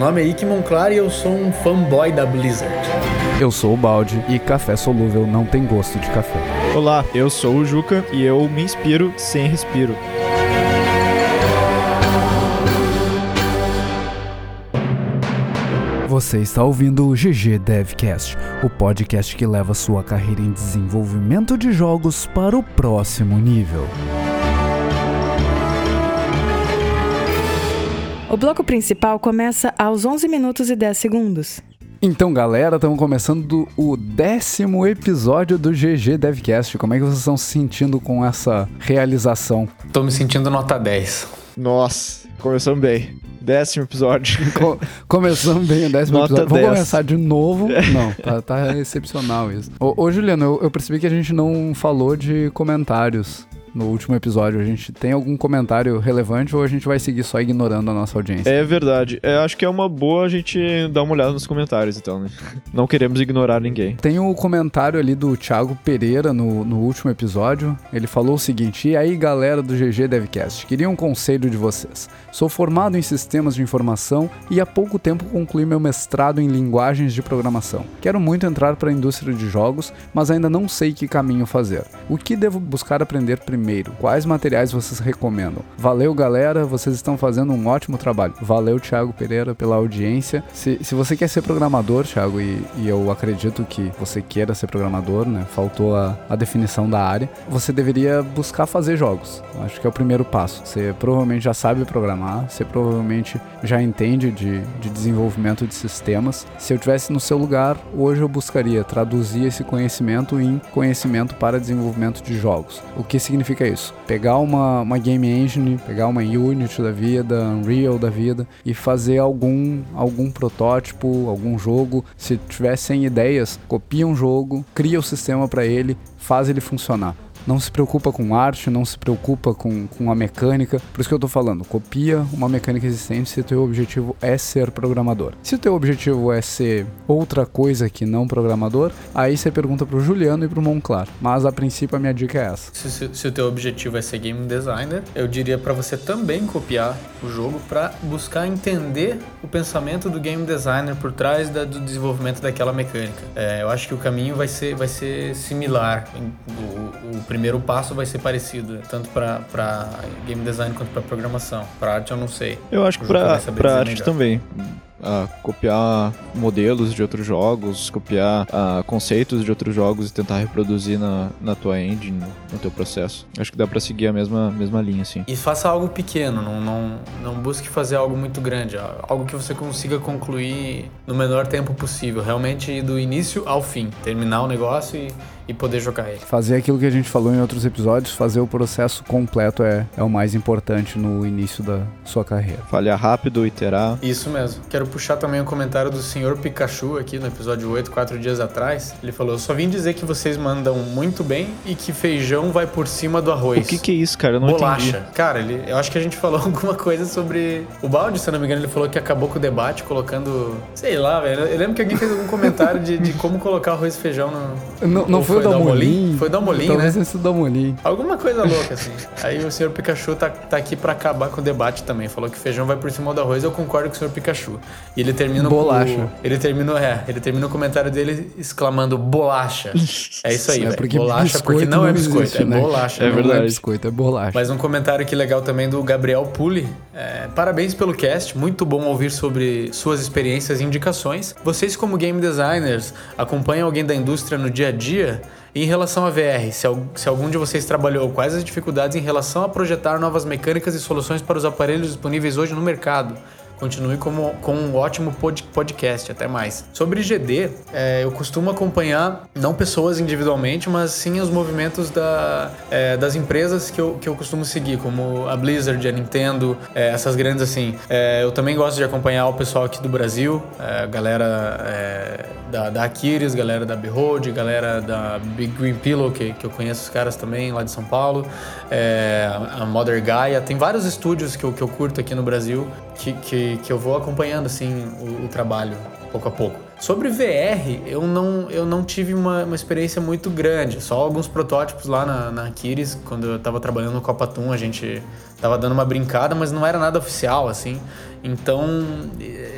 nome é Ike Monclar e eu sou um fanboy da Blizzard. Eu sou o Balde e café solúvel não tem gosto de café. Olá, eu sou o Juca e eu me inspiro sem respiro. Você está ouvindo o GG Devcast, o podcast que leva sua carreira em desenvolvimento de jogos para o próximo nível. O bloco principal começa aos 11 minutos e 10 segundos. Então, galera, estamos começando o décimo episódio do GG Devcast. Como é que vocês estão se sentindo com essa realização? Tô me sentindo nota 10. Nossa, começamos bem. Décimo episódio. Co começamos bem o décimo Nota episódio. Vamos 10. começar de novo? Não, tá, tá excepcional isso. Ô, ô Juliano, eu, eu percebi que a gente não falou de comentários no último episódio. A gente tem algum comentário relevante ou a gente vai seguir só ignorando a nossa audiência? É verdade. É, acho que é uma boa a gente dar uma olhada nos comentários, então, né? Não queremos ignorar ninguém. Tem o comentário ali do Thiago Pereira no, no último episódio. Ele falou o seguinte: E aí, galera do GG Devcast, queria um conselho de vocês. Sou formado em sistemas de informação e há pouco tempo concluí meu mestrado em linguagens de programação. Quero muito entrar para a indústria de jogos, mas ainda não sei que caminho fazer. O que devo buscar aprender primeiro? Quais materiais vocês recomendam? Valeu, galera, vocês estão fazendo um ótimo trabalho. Valeu, Thiago Pereira, pela audiência. Se, se você quer ser programador, Thiago, e, e eu acredito que você queira ser programador, né? Faltou a, a definição da área. Você deveria buscar fazer jogos. Acho que é o primeiro passo. Você provavelmente já sabe programar, você provavelmente já entende de, de desenvolvimento de sistemas. Se eu tivesse no seu lugar, hoje eu buscaria traduzir esse conhecimento em conhecimento para desenvolvimento de jogos. O que significa isso? Pegar uma, uma game engine, pegar uma Unity da vida, Unreal da vida e fazer algum, algum protótipo, algum jogo. Se tiver 100 ideias, copia um jogo, cria o sistema para ele, faz ele funcionar. Não se preocupa com arte, não se preocupa com, com a mecânica. Por isso que eu tô falando, copia uma mecânica existente se o teu objetivo é ser programador. Se o teu objetivo é ser outra coisa que não programador, aí você pergunta pro Juliano e pro Monclar. Mas a princípio a minha dica é essa. Se, se- se o teu objetivo é ser game designer, eu diria pra você também copiar o jogo pra buscar entender o pensamento do game designer por trás da- do desenvolvimento daquela mecânica. É, eu acho que o caminho vai ser, vai ser similar. O, o primeiro passo vai ser parecido, tanto pra pra game design quanto pra programação. Pra arte eu não sei. Eu acho que dizer arte melhor. também. Ah, copiar modelos de outros jogos, copiar ah, conceitos de outros jogos e tentar reproduzir na, na tua engine, no, no teu processo. Acho que dá pra seguir a mesma, mesma linha, assim. E faça algo pequeno, não, não, não busque fazer algo muito grande, algo que você consiga concluir no menor tempo possível, realmente ir do início ao fim, terminar o negócio e, e poder jogar ele. Fazer aquilo que a gente falou em outros episódios, fazer o processo completo é, é o mais importante no início da sua carreira. Falhar rápido, iterar. Isso mesmo. Quero puxar também o comentário do senhor Pikachu aqui no episódio 8, quatro dias atrás. Ele falou: só vim dizer que vocês mandam muito bem e que feijão vai por cima do arroz. O que que é isso, cara? Eu não Bolacha. entendi. Cara, ele, eu acho que a gente falou alguma coisa sobre. O balde, se eu não me engano, ele falou que acabou com o debate colocando. Sei lá, velho. Eu lembro que alguém fez algum comentário de, de como colocar arroz e feijão no. Não, não foi, foi Dalmolin? Foi Dalmolin, Talvez né? sido o Dalmolin. Alguma coisa louca, assim. Aí o senhor Pikachu tá, tá aqui pra acabar com o debate também. Falou que feijão vai por cima do arroz. Eu concordo com o senhor Pikachu. E ele termina com- Bolacha. ele terminou, é, ele termina o comentário dele exclamando bolacha. É isso aí, é porque Bolacha, porque não, é biscoito, existe, é né? bolacha. É Não verdade. Não é biscoito, é bolacha. mais um comentário aqui legal também do Gabriel Puli. É, parabéns pelo cast, muito bom ouvir sobre suas experiências e indicações. Vocês, como game designers, acompanham alguém da indústria no dia a dia? Em relação a VR, se algum de vocês trabalhou, quais as dificuldades em relação a projetar novas mecânicas e soluções para os aparelhos disponíveis hoje no mercado? Continue como, com um ótimo pod- podcast, até mais. Sobre GD, é, eu costumo acompanhar não pessoas individualmente, mas sim os movimentos da, é, das empresas que eu, que eu costumo seguir, como a Blizzard, a Nintendo, é, essas grandes assim. É, eu também gosto de acompanhar o pessoal aqui do Brasil, é, galera é, da, da Aquiles, galera da Behold, galera da Big Green Pillow, que, que eu conheço os caras também lá de São Paulo, a Mother Gaia. Tem vários estúdios que eu, que eu curto aqui no Brasil que, que, que eu vou acompanhando, assim, o, o trabalho, pouco a pouco. Sobre VR, eu não, eu não tive uma, uma experiência muito grande. Só alguns protótipos lá na, na Kiris, quando eu tava trabalhando no Copatum, a gente tava dando uma brincada, mas não era nada oficial, assim. Então,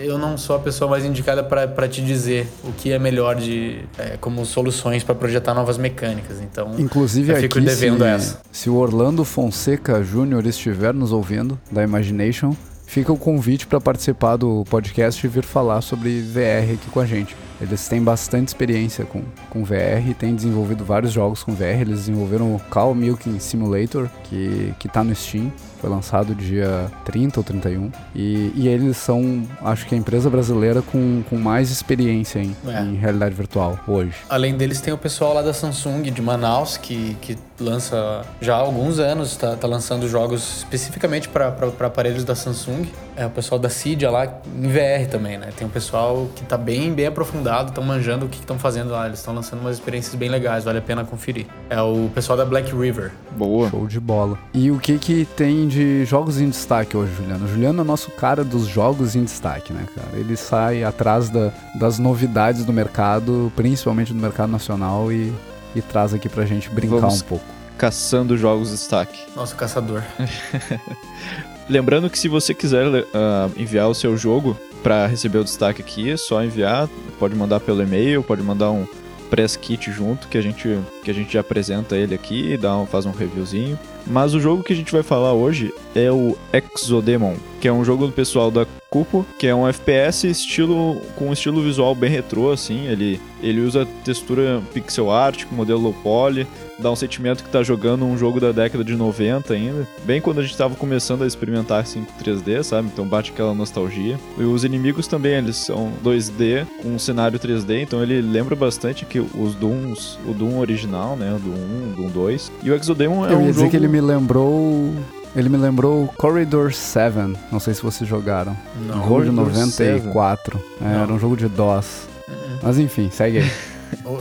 eu não sou a pessoa mais indicada para te dizer o que é melhor de é, como soluções para projetar novas mecânicas. Então, inclusive eu fico aqui, devendo se, essa. Se o Orlando Fonseca Júnior estiver nos ouvindo da Imagination, fica o convite para participar do podcast e vir falar sobre VR aqui com a gente. Eles têm bastante experiência com, com VR têm desenvolvido vários jogos com VR. Eles desenvolveram o Cow Milking Simulator, que, que tá no Steam. Foi lançado dia 30 ou 31. E, e eles são, acho que, a empresa brasileira com, com mais experiência em, É. em realidade virtual hoje. Além deles, tem o pessoal lá da Samsung de Manaus, que, que lança já há alguns anos, tá, tá lançando jogos especificamente para aparelhos da Samsung. É o pessoal da Cydia lá, em VR também, né? Tem um pessoal que tá bem, bem aprofundado, estão manjando o que estão fazendo lá. Eles estão lançando umas experiências bem legais, vale a pena conferir. É o pessoal da Black River. Boa. Show de bola. E o que que tem de jogos em destaque hoje, Juliano? O Juliano é nosso cara dos jogos em destaque, né, cara? Ele sai atrás da- das novidades do mercado, principalmente do mercado nacional, e, e traz aqui pra gente brincar Vamos- um pouco. Caçando jogos de destaque. Nosso caçador. Lembrando que se você quiser ah, enviar o seu jogo para receber o destaque aqui, é só enviar. Pode mandar pelo e-mail, pode mandar um press kit junto que a gente que a gente já apresenta ele aqui, dá um, faz um reviewzinho. Mas o jogo que a gente vai falar hoje é o Exodemon, que é um jogo do pessoal da Cupo, que é um FPS estilo com um estilo visual bem retrô assim, ele ele usa textura pixel art com modelo low poly, dá um sentimento que tá jogando um jogo da década de 90 ainda, bem quando a gente tava começando a experimentar assim com 3D, sabe? Então bate aquela nostalgia. E os inimigos também, eles são 2D com um cenário 3D, então ele lembra bastante que os Dooms, o Doom original, né, o Doom 1, o Doom 2. E o Exodemon é Eu um ia dizer jogo que ele me lembrou. Ele me lembrou Corridor 7. Não sei se vocês jogaram. Não. Um jogo de Corridor 94. É, Não. era um jogo de DOS. Uhum. Mas enfim, segue aí.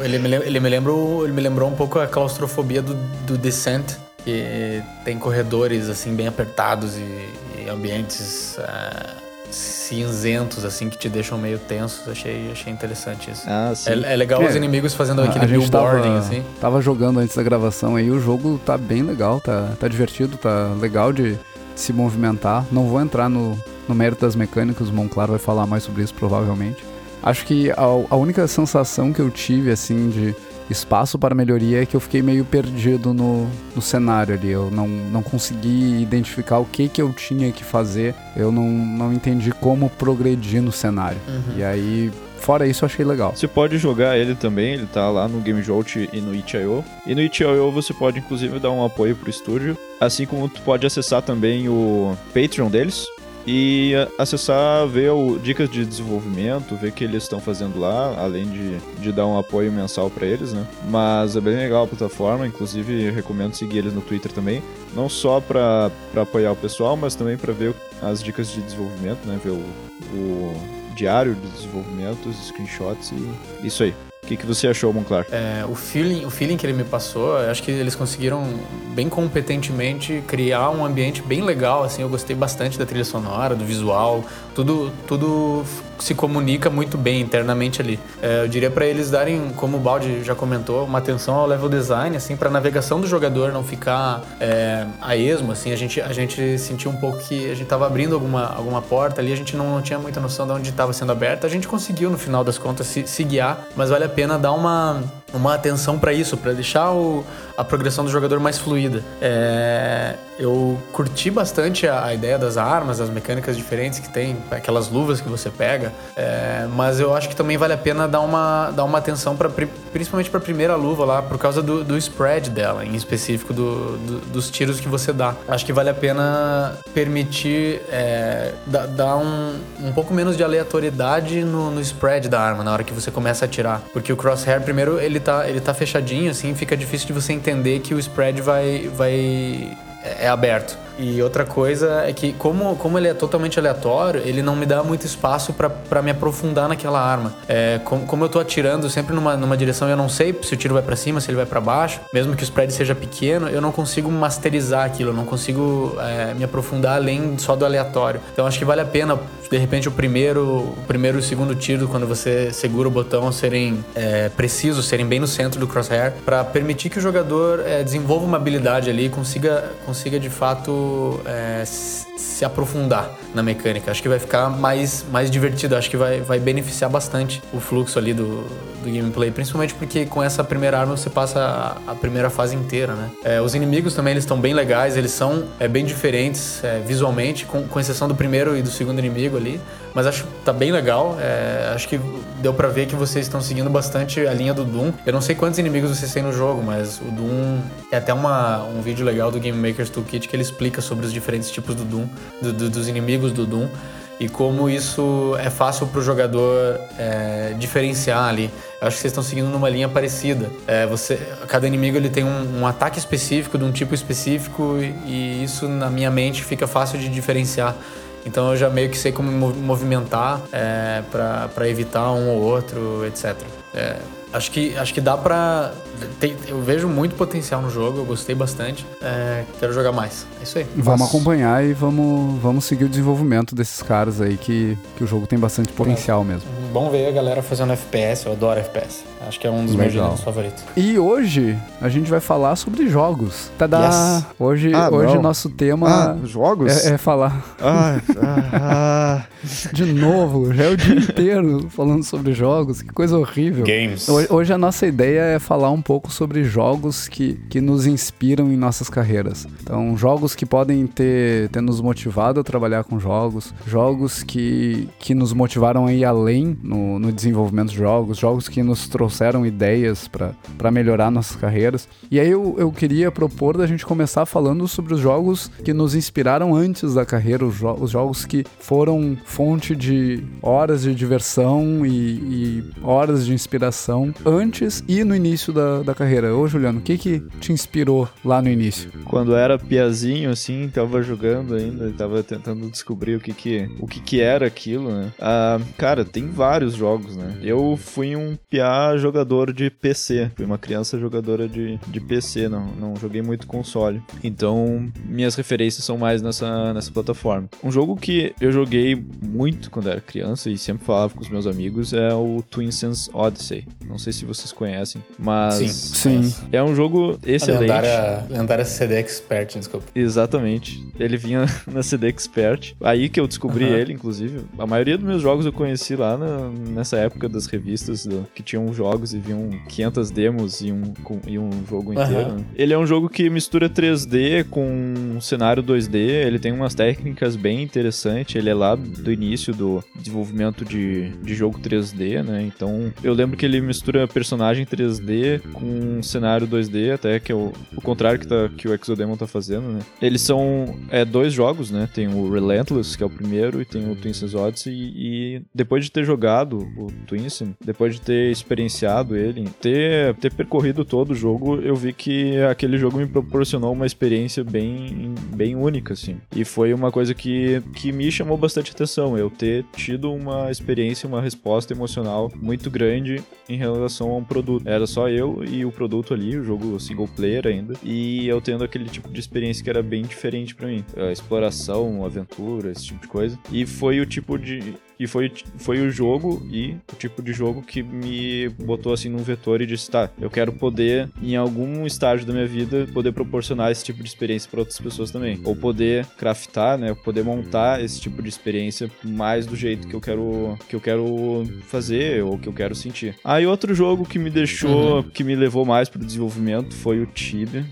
Ele me, ele me lembrou, ele me lembrou um pouco a claustrofobia do, do Descent, que tem corredores assim bem apertados e, e ambientes ah, cinzentos assim que te deixam meio tensos. Achei, achei interessante isso. Ah, sim. É, é legal É, os inimigos fazendo aquele billboarding tava, assim. tava jogando antes da gravação aí, o jogo tá bem legal, tá, tá divertido, tá legal de se movimentar. Não vou entrar no, no mérito das mecânicas, o Monclar vai falar mais sobre isso provavelmente. Acho que a, a única sensação que eu tive, assim, de espaço para melhoria é que eu fiquei meio perdido no, no cenário ali. Eu não, não consegui identificar o que, que eu tinha que fazer. Eu não, não entendi como progredir no cenário. Uhum. E aí, fora isso, eu achei legal. Você pode jogar ele também, ele tá lá no Game Jolt e no itch.io. E no itch.io você pode inclusive dar um apoio pro estúdio, assim como tu pode acessar também o Patreon deles e acessar, ver o, dicas de desenvolvimento, ver o que eles estão fazendo lá, além de, de dar um apoio mensal pra eles, né? Mas é bem legal a plataforma, inclusive recomendo seguir eles no Twitter também, não só pra apoiar o pessoal, mas também pra ver as dicas de desenvolvimento, né? Ver o, o diário de desenvolvimento, os screenshots e isso aí. O que, que você achou, Monclar? É, o, feeling, o feeling que ele me passou, acho que eles conseguiram bem competentemente criar um ambiente bem legal, assim, eu gostei bastante da trilha sonora, do visual, tudo, tudo se comunica muito bem internamente ali. É, eu diria para eles darem, como o Baldi já comentou, uma atenção ao level design, assim, para navegação do jogador não ficar é, a esmo, assim, a gente, a gente sentiu um pouco que a gente tava abrindo alguma, alguma porta ali, a gente não, não tinha muita noção de onde estava sendo aberta, a gente conseguiu no final das contas se, se guiar, mas vale a pena dar uma, uma atenção para isso, para deixar o, a progressão do jogador mais fluida. É, eu curti bastante a, a ideia das armas, das mecânicas diferentes que tem, aquelas luvas que você pega, é, mas eu acho que também vale a pena dar uma, dar uma atenção para principalmente para a primeira luva lá, por causa do, do spread dela, em específico do, do- dos tiros que você dá. Acho que vale a pena permitir é, da- dar um, um pouco menos de aleatoriedade no, no spread da arma na hora que você começa a atirar, porque o crosshair primeiro ele tá ele tá fechadinho assim, fica difícil de você entender que o spread vai vai é é aberto. E outra coisa é que, como, como ele é totalmente aleatório, ele não me dá muito espaço para me aprofundar naquela arma. É, como, como eu tô atirando sempre numa, numa direção eu não sei se o tiro vai para cima, se ele vai para baixo, mesmo que o spread seja pequeno, eu não consigo masterizar aquilo, eu não consigo é, me aprofundar além só do aleatório. Então acho que vale a pena, de repente, o primeiro, o primeiro e o segundo tiro, quando você segura o botão, serem é, precisos, serem bem no centro do crosshair, para permitir que o jogador é, desenvolva uma habilidade ali consiga, consiga de fato é, se aprofundar na mecânica. Acho que vai ficar mais, mais divertido, acho que vai, vai beneficiar bastante o fluxo ali do, do gameplay, principalmente porque com essa primeira arma você passa a, a primeira fase inteira, né? É, os inimigos também eles estão bem legais, eles são é, bem diferentes é, visualmente, com, com exceção do primeiro e do segundo inimigo ali, mas acho que tá bem legal. É, acho que deu para ver que vocês estão seguindo bastante a linha do Doom. Eu não sei quantos inimigos vocês têm no jogo, mas o Doom é até uma, um vídeo legal do Game Maker's Toolkit que ele explica sobre os diferentes tipos do Doom, do, do, dos inimigos do Doom e como isso é fácil para o jogador é, diferenciar ali. Eu acho que vocês estão seguindo numa linha parecida. É, você, cada inimigo ele tem um, um, ataque específico de um tipo específico e, e isso na minha mente fica fácil de diferenciar. Então eu já meio que sei como me movimentar é, para evitar um ou outro, etc. É, acho que, acho que dá pra. Tem, eu vejo muito potencial no jogo, eu gostei bastante. É, quero jogar mais. É isso aí. Vamos acompanhar e vamos, vamos seguir o desenvolvimento desses caras aí, que, que o jogo tem bastante potencial mesmo. Bom ver a galera fazendo FPS, eu adoro FPS. Acho que é um dos Legal. meus gêneros favoritos. E hoje a gente vai falar sobre jogos. Tadá! Yes. Hoje, ah, hoje nosso tema ah, jogos? É, é falar. Ah, ah, De novo, já é o dia inteiro falando sobre jogos, que coisa horrível. Games. Hoje, hoje a nossa ideia é falar um pouco sobre jogos que, que nos inspiram em nossas carreiras. Então, jogos que podem ter, ter nos motivado a trabalhar com jogos, jogos que, que nos motivaram a ir além no, no desenvolvimento de jogos, jogos que nos trouxeram ideias para melhorar nossas carreiras. E aí eu, eu queria propor da gente começar falando sobre os jogos que nos inspiraram antes da carreira, os, jo os jogos que foram fonte de horas de diversão e, e horas de inspiração antes e no início da, da carreira. Ô Juliano, o que que te inspirou lá no início? Quando era piazinho, assim, tava jogando ainda, tava tentando descobrir o que que, o que, que era aquilo, né? Ah, cara, tem vários jogos, né? Eu fui um piá jogador de PC, fui uma criança jogadora de, de PC, não, não joguei muito console. Então, minhas referências são mais nessa, nessa plataforma. Um jogo que eu joguei muito quando era criança e sempre falava com os meus amigos é o Twin Sense Odyssey. Não sei se vocês conhecem, mas sim, sim. é um jogo excelente. Lendária, lendária CD Expert, desculpa. Exatamente. Ele vinha na CD Expert. Aí que eu descobri uhum. ele, inclusive. A maioria dos meus jogos eu conheci lá na, nessa época das revistas do, que tinham jogos e vinham 500 demos e um, com, e um jogo inteiro. Uhum. Ele é um jogo que mistura 3D com um cenário 2D, ele tem umas técnicas bem interessantes, ele é lá do início do desenvolvimento de, de jogo 3D, né? Então eu lembro que ele mistura personagem 3D com um cenário 2D, até que é o, o contrário que, tá, que o Exodemon tá fazendo, né? Eles são é, dois jogos, né? Tem o Relentless, que é o primeiro, e tem o Twin Odyssey, e, e depois de ter jogado o Twinsen, depois de ter experienciado ele, ter, ter percorrido todo o jogo, eu vi que aquele jogo me proporcionou uma experiência bem, bem única, assim. E foi uma coisa que, que me chamou bastante atenção, eu ter tido uma experiência, uma resposta emocional muito grande em relação a um produto. Era só eu e o produto ali, o jogo single player ainda, e eu tendo aquele tipo de experiência que era bem diferente para mim. A exploração, aventura, esse tipo de coisa. E foi o tipo de e foi, foi o jogo e o tipo de jogo que me botou assim num vetor e disse: tá, eu quero poder, em algum estágio da minha vida, poder proporcionar esse tipo de experiência para outras pessoas também. Ou poder craftar, né? Poder montar esse tipo de experiência mais do jeito que eu quero, que eu quero fazer ou que eu quero sentir. Aí outro jogo que me deixou, uhum. que me levou mais pro desenvolvimento foi o Tibia.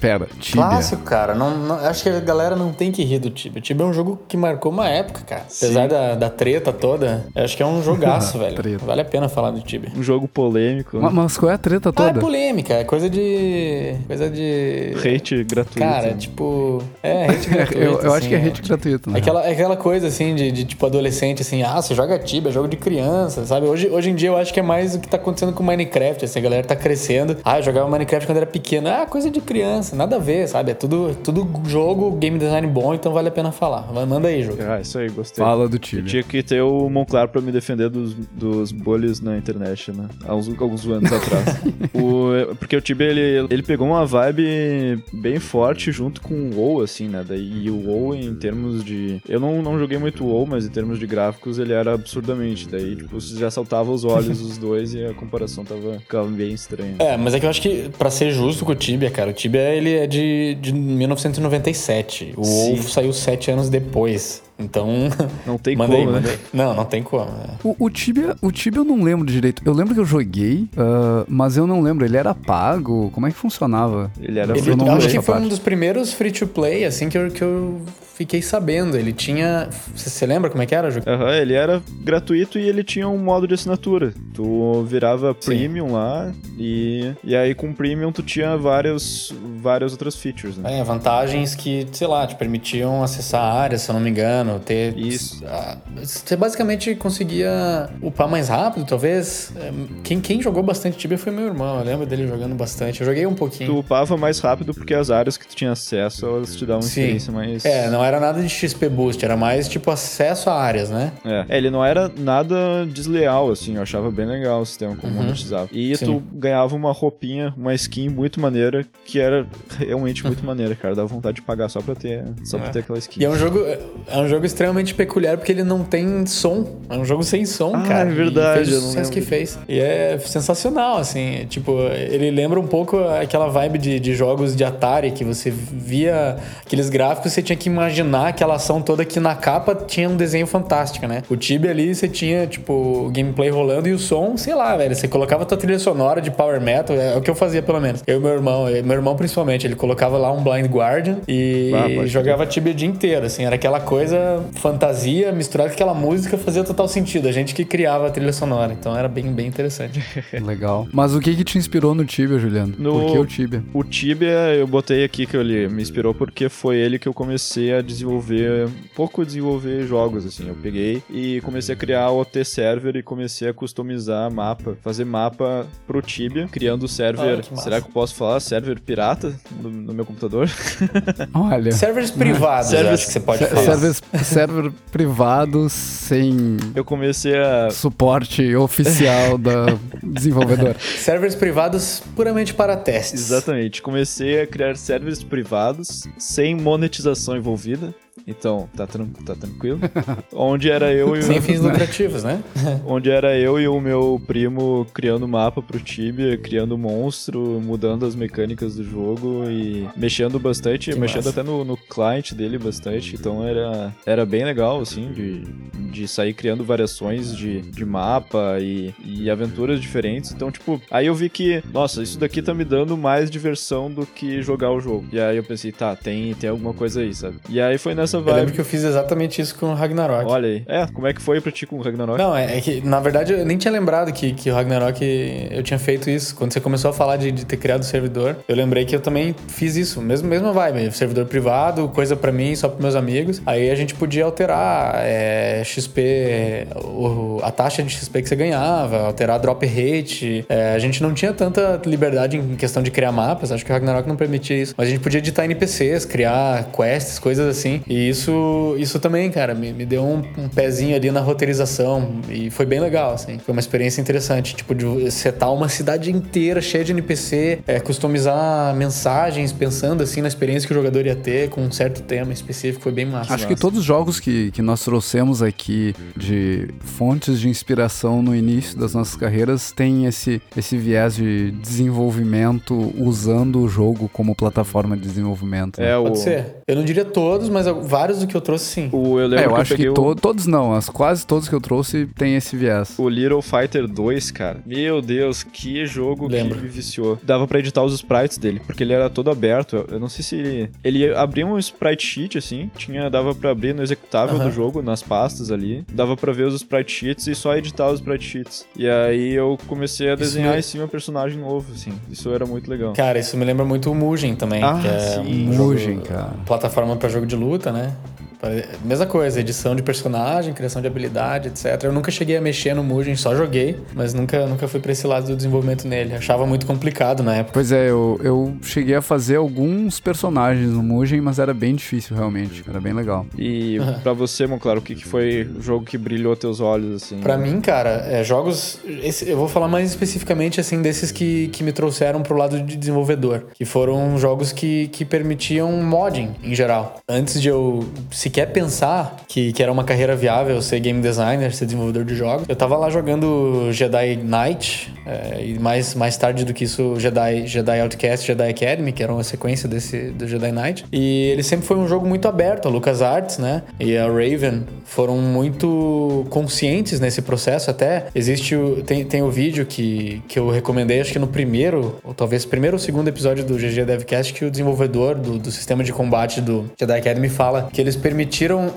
Pera, Tibia. Clássico, cara. Não, não, acho que a galera não tem que rir do Tibia. Tibia é um jogo que marcou uma época, cara. Apesar da, da treta toda, acho que é um jogaço, velho. Treta. Vale a pena falar do Tibia. Um jogo polêmico. Mas, mas qual é a treta toda? Ah, é polêmica. É coisa de... Coisa de... Hate gratuito. Cara, tipo... É, hate gratuito. eu, eu assim, acho que é hate é, gratuito, né? Aquela, aquela coisa, assim, de, de, tipo, adolescente, assim... Ah, você joga Tibia, é jogo de criança, sabe? Hoje, hoje em dia eu acho que é mais o que tá acontecendo com Minecraft, assim. A galera tá crescendo. Ah, eu jogava Minecraft quando era pequena. Ah, coisa de criança criança, nada a ver, sabe? É tudo, tudo jogo, game design bom, então vale a pena falar. Manda aí, jogo. Ah, isso aí, gostei. Fala do Eu Tibia. tinha que ter o Monclar pra me defender dos, dos bullies na internet, né? Há uns, alguns anos atrás. o, porque o Tibia, ele, ele pegou uma vibe bem forte junto com o WoW, assim, né? Daí, e o WoW, em termos de... Eu não, não joguei muito WoW, mas em termos de gráficos, ele era absurdamente. Daí, tipo, você já saltava os olhos os dois e a comparação tava, ficava bem estranha. É, mas é que eu acho que, pra ser justo com o Tibia, cara, o Tibia ele é de, de 1997. O Sim. WoW saiu sete anos depois. Então. Não tem mandei, como, né? mandei. Não, não tem como. é. O, o Tibia, o Tibia eu não lembro direito. Eu lembro que eu joguei, ah, mas eu não lembro. Ele era pago? Como é que funcionava? Ele era Ele, eu não eu acho que foi um dos primeiros free to play, assim, que eu, que eu fiquei sabendo. Ele tinha. Você lembra como é que era, Ju? Aham, ele era gratuito e ele tinha um modo de assinatura. Tu virava premium lá e, e aí com premium tu tinha vários, várias outras features, né? É, vantagens que, sei lá, te permitiam acessar áreas, se eu não me engano, ter. Isso. Você basicamente conseguia upar mais rápido, talvez. É, Quem, quem jogou bastante Tibia foi meu irmão, eu lembro dele jogando bastante. Eu joguei um pouquinho. Tu upava mais rápido porque as áreas que tu tinha acesso, elas te davam uma Sim. experiência mais... É, não era nada de XP Boost, era mais tipo acesso a áreas, né? É, ele não era nada desleal, assim, eu achava bem legal o sistema como monetizava. E Uhum. Sim. tu ganhava uma roupinha, uma skin muito maneira, que era realmente muito maneira, cara. Dava vontade de pagar só pra ter, só pra É. ter aquela skin. E é um jogo, é um jogo extremamente peculiar porque ele não tem som. É um jogo sem som, Ah, cara. é verdade, E fez eu o não lembro. que fez. E é sensacional, assim. Tipo, ele lembra um pouco aquela vibe de, de jogos de Atari que você via aqueles gráficos, você tinha que imaginar aquela ação toda que na capa tinha um desenho fantástico, né? O Tibia ali você tinha, tipo, o gameplay rolando e o som, sei lá, velho. Você colocava a tua trilha sonora de Power Metal, é o que eu fazia pelo menos. Eu e meu irmão, eu- meu irmão principalmente, ele colocava lá um Blind Guardian e Ah, jogava Tibia o dia inteiro, assim. Era aquela coisa fantasia misturada com aquela música, fazia total sentido. A gente que criava a trilha sonora, então era bem, bem interessante. Legal. Mas o que que te inspirou no Tibia, Juliano? No- Por que o Tibia? O Tibia, eu botei aqui que ele me inspirou porque foi ele que eu comecei a desenvolver, um pouco desenvolver jogos, assim. Eu peguei e comecei a criar o OT server e comecei a customizar mapa, fazer mapa pro Tibia, criando o server. Ah, que será que eu posso falar server pirata no, no meu computador? Olha. Servers privados, Servers- acho que você pode falar. Server, server privado sem Eu comecei a. suporte oficial da desenvolvedora. Servers privados puramente para testes. Exatamente, comecei a criar servers privados sem monetização envolvida vida. Então, tá, tran- tá tranquilo. Onde era eu e o. Sem fins lucrativos, né? Onde era eu e o meu primo criando mapa pro Tibia, criando monstro, mudando as mecânicas do jogo e mexendo bastante, Que mexendo massa. até no, no client dele bastante. Então era, era bem legal, assim, de, de sair criando variações de, de mapa e, e aventuras diferentes. Então, tipo, aí eu vi que, nossa, isso daqui tá me dando mais diversão do que jogar o jogo. E aí eu pensei, tá, tem, tem alguma coisa aí, sabe? E aí foi nessa Eu lembro vibe. que eu fiz exatamente isso com o Ragnarok. Olha aí. É, como é que foi pra ti com o Ragnarok? Não, é, é que, na verdade, eu nem tinha lembrado que, que o Ragnarok eu tinha feito isso. Quando você começou a falar de, de ter criado o servidor, eu lembrei que eu também fiz isso. Mesmo, mesma vibe. Servidor privado, coisa pra mim, só pros meus amigos. Aí a gente podia alterar é, XP, o- a taxa de XP que você ganhava, alterar drop rate. É, a gente não tinha tanta liberdade em questão de criar mapas. Acho que o Ragnarok não permitia isso. Mas a gente podia editar NPCs, criar quests, coisas assim. E isso, isso também, cara, me, me deu um, um pezinho ali na roteirização. E foi bem legal, assim. Foi uma experiência interessante. Tipo, de setar uma cidade inteira cheia de NPC, é, customizar mensagens, pensando assim na experiência que o jogador ia ter com um certo tema específico. Foi bem massa. Acho que todos os jogos que, que nós trouxemos aqui de fontes de inspiração no início das nossas carreiras têm esse, esse viés de desenvolvimento usando o jogo como plataforma de desenvolvimento. né? É, o, Pode ser. Eu não diria todos, mas vários do que eu trouxe, sim. o, eu É, eu que eu acho que o- to- todos não, as, quase todos que eu trouxe têm esse viés. O Little Fighter 2, cara. Meu Deus, que jogo Lembro. que me viciou. Dava pra editar os sprites dele, porque ele era todo aberto. Eu, eu não sei se ele. Ele abria um sprite sheet, assim. Tinha, dava pra abrir no executável do jogo, nas pastas ali. Dava pra ver os sprite sheets e só editar os sprite sheets. E aí eu comecei a desenhar me- em cima um personagem novo, assim. Isso era muito legal. Cara, isso me lembra muito o Mugen também. Ah, que é sim. um jogo- Mugen, cara. Plataforma pra jogo de luta, né? Mesma coisa, edição de personagem, criação de habilidade, etc. Eu nunca cheguei a mexer no Mugen, só joguei, mas nunca, nunca fui pra esse lado do desenvolvimento nele. Achava muito complicado na época. Pois é, eu, eu cheguei a fazer alguns personagens no Mugen, mas era bem difícil, realmente. Era bem legal. E pra você, Monclar, o que, que foi o jogo que brilhou teus olhos, assim? Pra mim, cara, é, jogos. Esse, eu vou falar mais especificamente, assim, desses que, que me trouxeram pro lado de desenvolvedor. Que foram jogos que, que permitiam modding, em geral. Antes de eu sequer pensar que, que era uma carreira viável ser game designer, ser desenvolvedor de jogos, eu tava lá jogando Jedi Knight, é, e mais, mais tarde do que isso, Jedi, Jedi Outcast, Jedi Academy, que era uma sequência desse do Jedi Knight. E ele sempre foi um jogo muito aberto. A LucasArts, né? E a Raven foram muito conscientes nesse processo. Até existe o, tem, tem o vídeo que, que eu recomendei, acho que no primeiro, ou talvez primeiro ou segundo episódio do GG Devcast, que o desenvolvedor do, do sistema de combate do Jedi Academy fala que eles permitiram,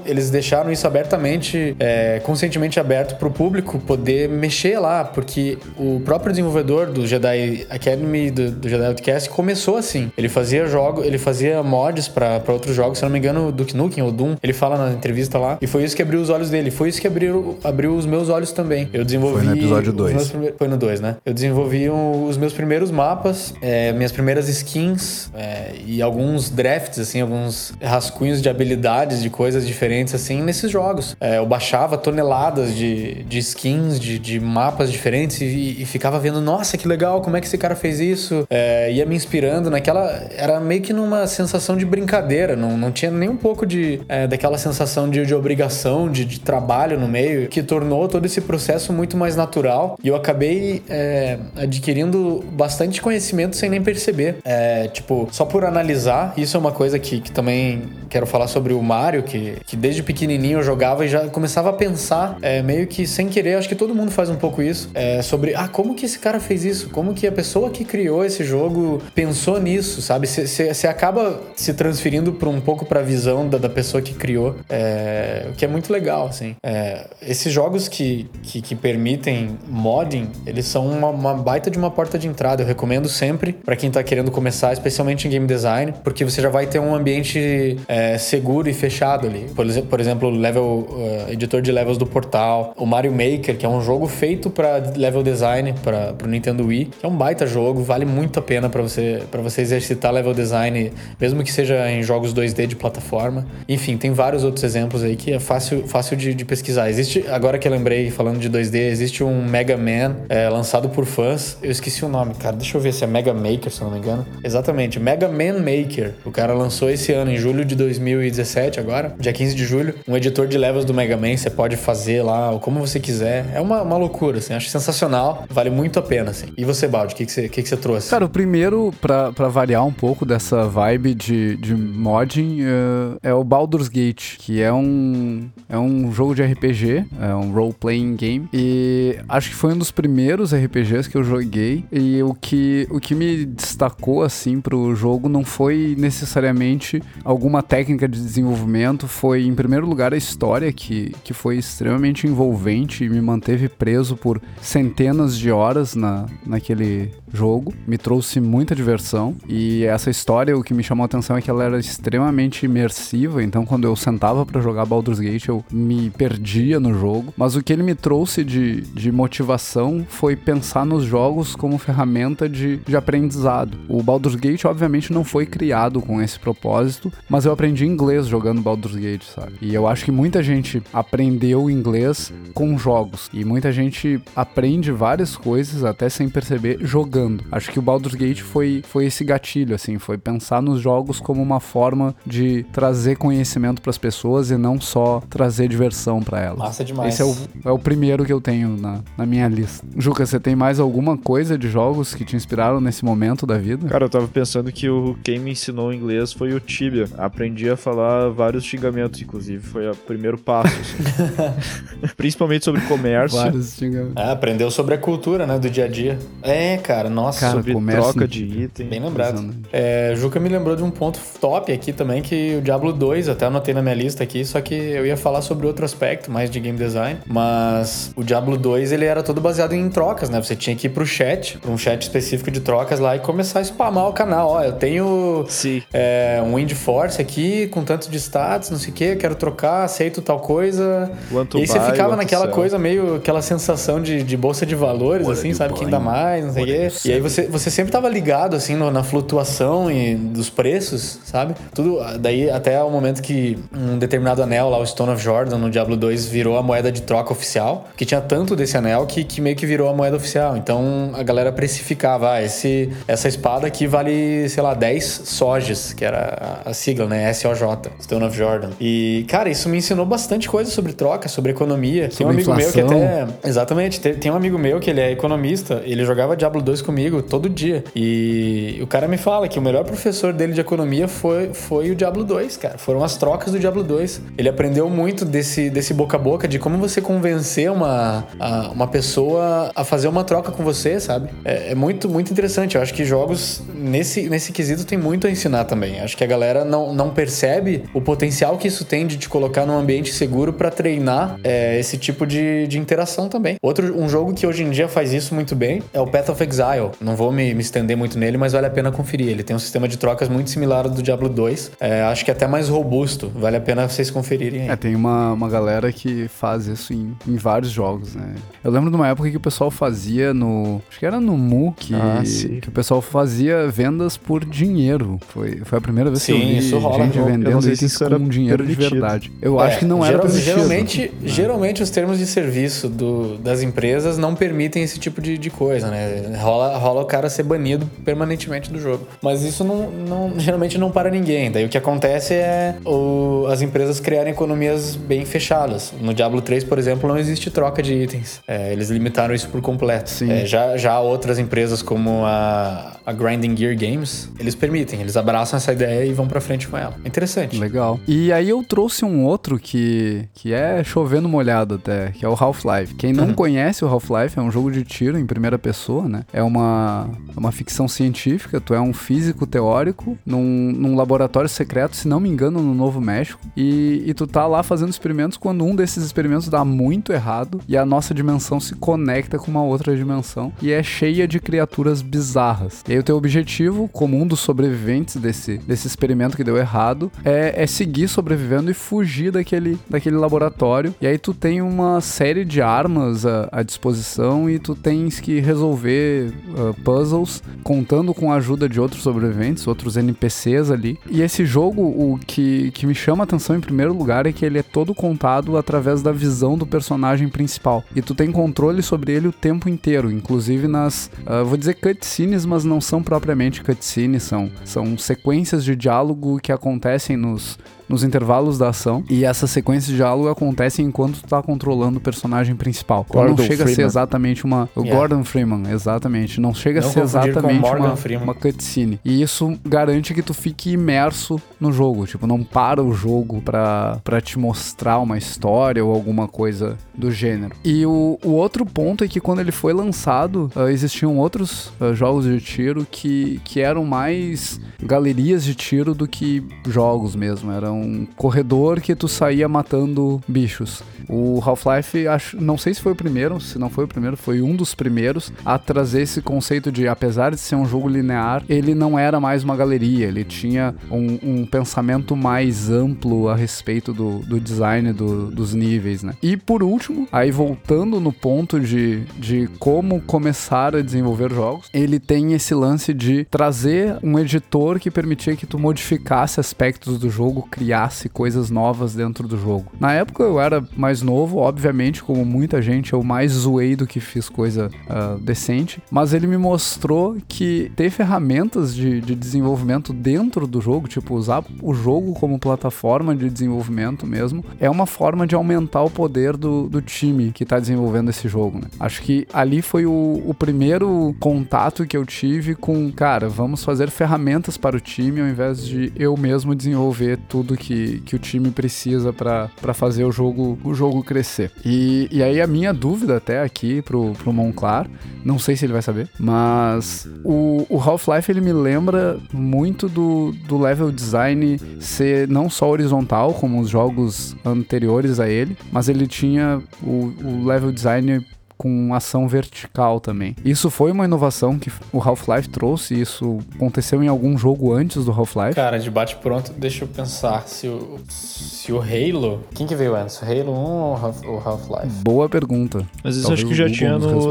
eles deixaram isso abertamente, é, conscientemente aberto para o público poder mexer lá, porque o próprio desenvolvedor do Jedi Academy, do, do Jedi Outcast, começou assim. Ele fazia jogo, ele fazia mods para outros jogos, se eu não me engano, Duke Nukem ou Doom, ele fala na entrevista lá, e foi isso que abriu os olhos dele, foi isso que abriu, abriu os meus olhos também. Eu desenvolvi... Foi no episódio 2. Foi no 2, né? Eu desenvolvi um, os meus primeiros mapas, é, minhas primeiras skins é, e alguns drafts, assim, alguns rascunhos de habilidades, de coisas diferentes, assim, nesses jogos. É, eu baixava toneladas de, de skins, de, de mapas diferentes e, e, ficava vendo, nossa, que legal, como é que esse cara fez isso? É, ia me inspirando naquela... Era meio que numa sensação de brincadeira, não, não tinha nem um pouco de é, daquela sensação de, de obrigação, de, de, trabalho no meio, que tornou todo esse processo muito mais natural. E eu acabei é, adquirindo bastante conhecimento sem nem perceber. É, tipo, só por analisar, isso é uma coisa que, que também quero falar sobre o Mario, que, que desde pequenininho eu jogava e já começava a pensar, é, meio que sem querer, acho que todo mundo faz um pouco isso, é, sobre, ah, como que esse cara fez isso? Como que a pessoa que criou esse jogo pensou nisso, sabe? Você acaba se transferindo para um pouco para a visão da, da, pessoa que criou, é, o que é muito legal, assim. É, esses jogos que, que, que, permitem modding, eles são uma, uma, baita de uma porta de entrada. Eu recomendo sempre para quem está querendo começar, especialmente em game design, porque você já vai ter um ambiente é, seguro e fechado ali. Por, por exemplo, level, uh, editor de levels do Portal, o Mario Maker, que é um jogo feito para level design para o Nintendo Wii, que é um baita jogo, vale muito a pena para você para você exercitar level design, mesmo que seja em jogos 2D de plataforma. Enfim, tem vários outros exemplos aí que é fácil, fácil de, de pesquisar. Existe, agora que eu lembrei, falando de 2D, existe um Mega Man é, lançado por fãs. Eu esqueci o nome, cara. Deixa eu ver se é Mega Maker, se eu não me engano. Exatamente, Mega Man Maker. O cara lançou esse ano, em julho de 2017, agora, dia 15 de julho. Um editor de levels do Mega Man, você pode fazer lá como você quiser. É uma, uma loucura, assim. Acho sensacional. Vale muito a pena, assim. E você, Baldi, o que, que, você, que, que você trouxe? Cara, o primeiro, pra, pra variar um pouco dessa vibe de, de modding, uh, é o Baldur's Gate, que é um, é um jogo de RPG, é um role-playing game. E acho que foi um dos primeiros RPGs que eu joguei. E o que, o que me destacou, assim, pro jogo não foi necessariamente alguma técnica de desenvolvimento, foi, em primeiro lugar, a história, que, que foi extremamente envolvente e me manteve preso por centenas de horas na, naquele jogo. Me trouxe muita diversão. E essa história, o que me chamou a atenção é que ela era extremamente imersiva. Então, quando eu sentava para jogar Baldur's Gate, eu me perdia no jogo. Mas o que ele me trouxe de, de motivação foi pensar nos jogos como ferramenta de, de aprendizado. O Baldur's Gate, obviamente, não foi criado com esse propósito, mas eu aprendi inglês jogando Baldur's Gate, sabe? E eu acho que muita gente aprendeu inglês com jogos. E muita gente aprende várias coisas até sem perceber jogando. Acho que o Baldur's Gate foi, foi esse gatilho, assim, foi pensar nos jogos como uma forma de trazer conhecimento para as pessoas e não só trazer diversão para elas. Massa demais. Esse é o, é o primeiro que eu tenho na, na minha lista. Juca, você tem mais alguma coisa de jogos que te inspiraram nesse momento da vida? Cara, eu tava pensando que o quem me ensinou inglês foi o Tibia. Aprendi a falar vários xingamentos, inclusive, foi o primeiro passo. Assim. Principalmente sobre comércio. Vários xingamentos. É, aprendeu sobre a cultura, né, do dia a dia. É, cara, nossa, Cara, sobre troca em- de item. bem lembrado. Exatamente. É, Juca me lembrou de um ponto top aqui também, que o Diablo 2, até anotei na minha lista aqui, só que eu ia falar sobre outro aspecto, mais de game design, mas o Diablo 2, ele era todo baseado em trocas, né? Você tinha que ir pro chat, pra um chat específico de trocas lá e começar a spamar o canal. Ó, eu tenho Sim. é, um Wind Force aqui com tanto de status, não sei o que, quero trocar, aceito tal coisa. Want to e aí você buy, ficava want to naquela sell. coisa meio, aquela sensação de, de bolsa de valores, assim, sabe? Quem dá mais, não sei o quê. E aí você, você sempre tava ligado, assim, no- na flutuação e dos preços, sabe? Tudo, daí até o momento que um determinado anel lá, o Stone of Jordan, no Diablo 2, virou a moeda de troca oficial, que tinha tanto desse anel que, que meio que virou a moeda oficial. Então a galera precificava, ah, esse, essa espada aqui vale, sei lá, 10 sojas, que era a, sigla, né? SOJ, Stone of Jordan. E, cara, isso me ensinou bastante coisa sobre troca, sobre economia. Tem um Sobre amigo meu que inflação. até exatamente. Tem, tem um amigo meu que ele é economista, ele jogava Diablo 2 comigo todo dia. E o cara me fala que o melhor professor dele de economia foi, foi o Diablo 2, cara. Foram as trocas do Diablo 2. Ele aprendeu muito desse, desse boca a boca de como você convencer uma, a- uma pessoa a fazer uma troca com você, sabe? É, é muito, muito interessante. Eu acho que jogos nesse, nesse quesito tem muito a ensinar também. Acho que a galera não, não percebe o potencial que isso tem de te colocar num ambiente seguro pra treinar é, esse tipo de, de interação também. Outro, um jogo que hoje em dia faz isso muito bem é o Path of Exile. Não vou me, me estender muito nele, mas vale a pena conferir. Ele tem um sistema de trocas muito similar ao do Diablo 2. É, acho que até mais robusto. Vale a pena vocês conferirem aí. É, tem uma, uma galera que faz isso em, em vários jogos, né? Eu lembro de uma época que o pessoal fazia no. Acho que era no Mu, que, Ah, sim. que o pessoal fazia vendas por dinheiro. Foi, foi a primeira vez que eu Sim, vi isso rola. gente vendendo sei se itens isso com dinheiro de permitido. verdade. Eu É, acho que não era permitido. Geralmente, geralmente os termos de serviço do- das empresas não permitem esse tipo de, de coisa, né? Rola, rola o cara ser banido permanentemente do jogo. Mas isso não, não- geralmente não para ninguém. Daí o que acontece é o- as empresas criarem economias bem fechadas. No Diablo 3, por exemplo, não existe troca de itens. É, eles limitaram isso por completo. Sim. É, já, já outras empresas como a, a Grinding Gear Games, eles permitem, eles abraçam essa ideia e vão pra frente com ela. Interessante. Legal. E aí eu trouxe um outro que, que é chovendo molhado até, que é o Half-Life. Quem não Uhum. conhece o Half-Life, é um jogo de tiro em primeira pessoa, né? É uma, uma ficção científica, tu é um físico teórico num, num laboratório secreto, se não me engano, no Novo México, e, e tu tá lá fazendo experimentos quando um desses experimentos dá muito errado e a nossa dimensão se conecta com uma outra dimensão e é cheia de criaturas bizarras. E aí o teu objetivo, como um dos sobreviventes desse, desse experimento que deu errado, é, é seguir sobrevivendo e fugir daquele, daquele laboratório. E aí tu tem uma série de armas à, à disposição e tu tens que resolver ah, puzzles contando com a ajuda de outros sobreviventes, outros NPCs ali. E esse jogo, o que, que me chama a atenção em primeiro lugar é que ele é todo contado através da visão do personagem principal. E tu tem controle sobre ele o tempo inteiro, inclusive nas, ah, vou dizer cutscenes, mas não são propriamente cutscenes, são, são sequências de diálogo que acontecem nos, nos intervalos da ação. E essas sequências de diálogo acontecem enquanto tu tá controlando o personagem principal. Então não Gordon chega a ser Freeman. exatamente uma. O Yeah. Gordon Freeman, exatamente. Não chega Não a ser exatamente uma, Freeman. uma cutscene. E isso garante que tu fique imerso no jogo. Tipo, não para o jogo pra, pra te mostrar uma história ou alguma coisa do gênero. E o, o outro ponto é que quando ele foi lançado, ah, existiam outros ah, jogos de tiro que, que eram mais galerias de tiro do que jogos mesmo. Era um corredor que tu saía matando bichos. O Half-Life, não sei se foi o primeiro, se não foi o primeiro, foi um dos primeiros a trazer esse conceito de, apesar de ser um jogo linear, ele não era mais uma galeria, ele tinha um, um pensamento mais amplo a respeito do, do design do- dos níveis, né? E por último, aí voltando no ponto de, de como começar a desenvolver jogos, ele tem esse lance de trazer um editor que permitia que tu modificasse aspectos do jogo, criasse coisas novas dentro do jogo. Na época eu era mais novo, obviamente, como muita gente, eu mais zoei do que fiz coisa ah, decente, mas ele me mostrou que ter ferramentas de, de desenvolvimento dentro do jogo, tipo usar o jogo como plataforma de desenvolvimento mesmo, é uma forma de aumentar o poder do, do time que tá desenvolvendo esse jogo, né? Acho que ali foi o, o primeiro contato que eu tive com, cara, vamos fazer ferramentas para o time ao invés de eu mesmo desenvolver tudo tudo que, que o time precisa para fazer o jogo, o jogo crescer. E, e aí a minha dúvida até aqui pro, pro Monclar, não sei se ele vai saber, mas o, o Half-Life ele me lembra muito do, do level design ser não só horizontal, como os jogos anteriores a ele, mas ele tinha o, o level design com ação vertical também. Isso foi uma inovação que o Half-Life trouxe, isso aconteceu em algum jogo antes do Half-Life? Cara, de bate pronto, deixa eu pensar se o, se o Halo, quem que veio antes, o Halo 1 ou o Half-Life? Boa pergunta. Mas isso Talvez acho que já tinha nos,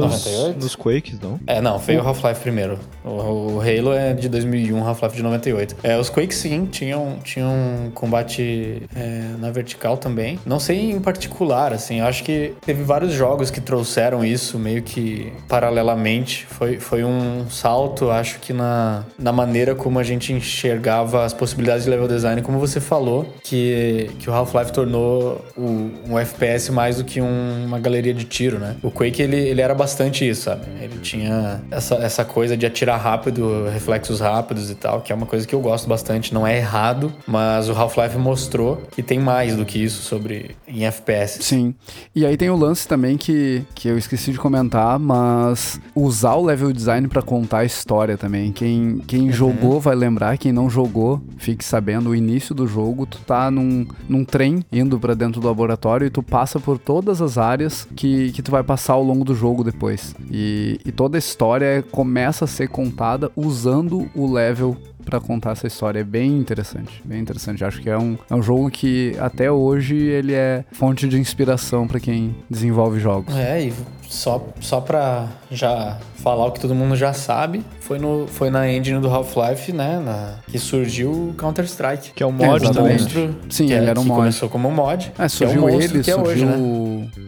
nos Quakes, não? É, não, veio o Half-Life primeiro. O, o, Halo é de 2001, Half-Life de 98. É, os Quakes sim, tinham, tinham combate é, na vertical também. Não sei em particular, assim, acho que teve vários jogos que trouxeram isso meio que paralelamente. Foi, foi um salto, acho que na, na maneira como a gente enxergava as possibilidades de level design, como você falou, que, que o Half-Life tornou o, um FPS mais do que um, uma galeria de tiro, né? O Quake, ele, ele era bastante isso, sabe? Ele tinha essa, essa coisa de atirar rápido, reflexos rápidos e tal, que é uma coisa que eu gosto bastante. Não é errado, mas o Half-Life mostrou que tem mais do que isso sobre em FPS. Sim. E aí tem o lance também que, que eu esqueci de comentar, mas usar o level design para contar a história também. Quem, quem uhum. jogou vai lembrar, quem não jogou, fique sabendo, o início do jogo, tu tá num, num trem indo para dentro do laboratório e tu passa por todas as áreas que, que tu vai passar ao longo do jogo depois. E, e toda a história começa a ser contada usando o level para contar essa história. É bem interessante, bem interessante. Acho que é um, é um jogo que até hoje ele é fonte de inspiração para quem desenvolve jogos. É, e só, só pra já falar o que todo mundo já sabe, foi, no, foi na engine do Half-Life, né? Na, que surgiu o Counter-Strike. Que é um mod também. Monstro, Sim, ele é, era um mod. começou como um mod. É, surgiu é um ele, surgiu é hoje, né?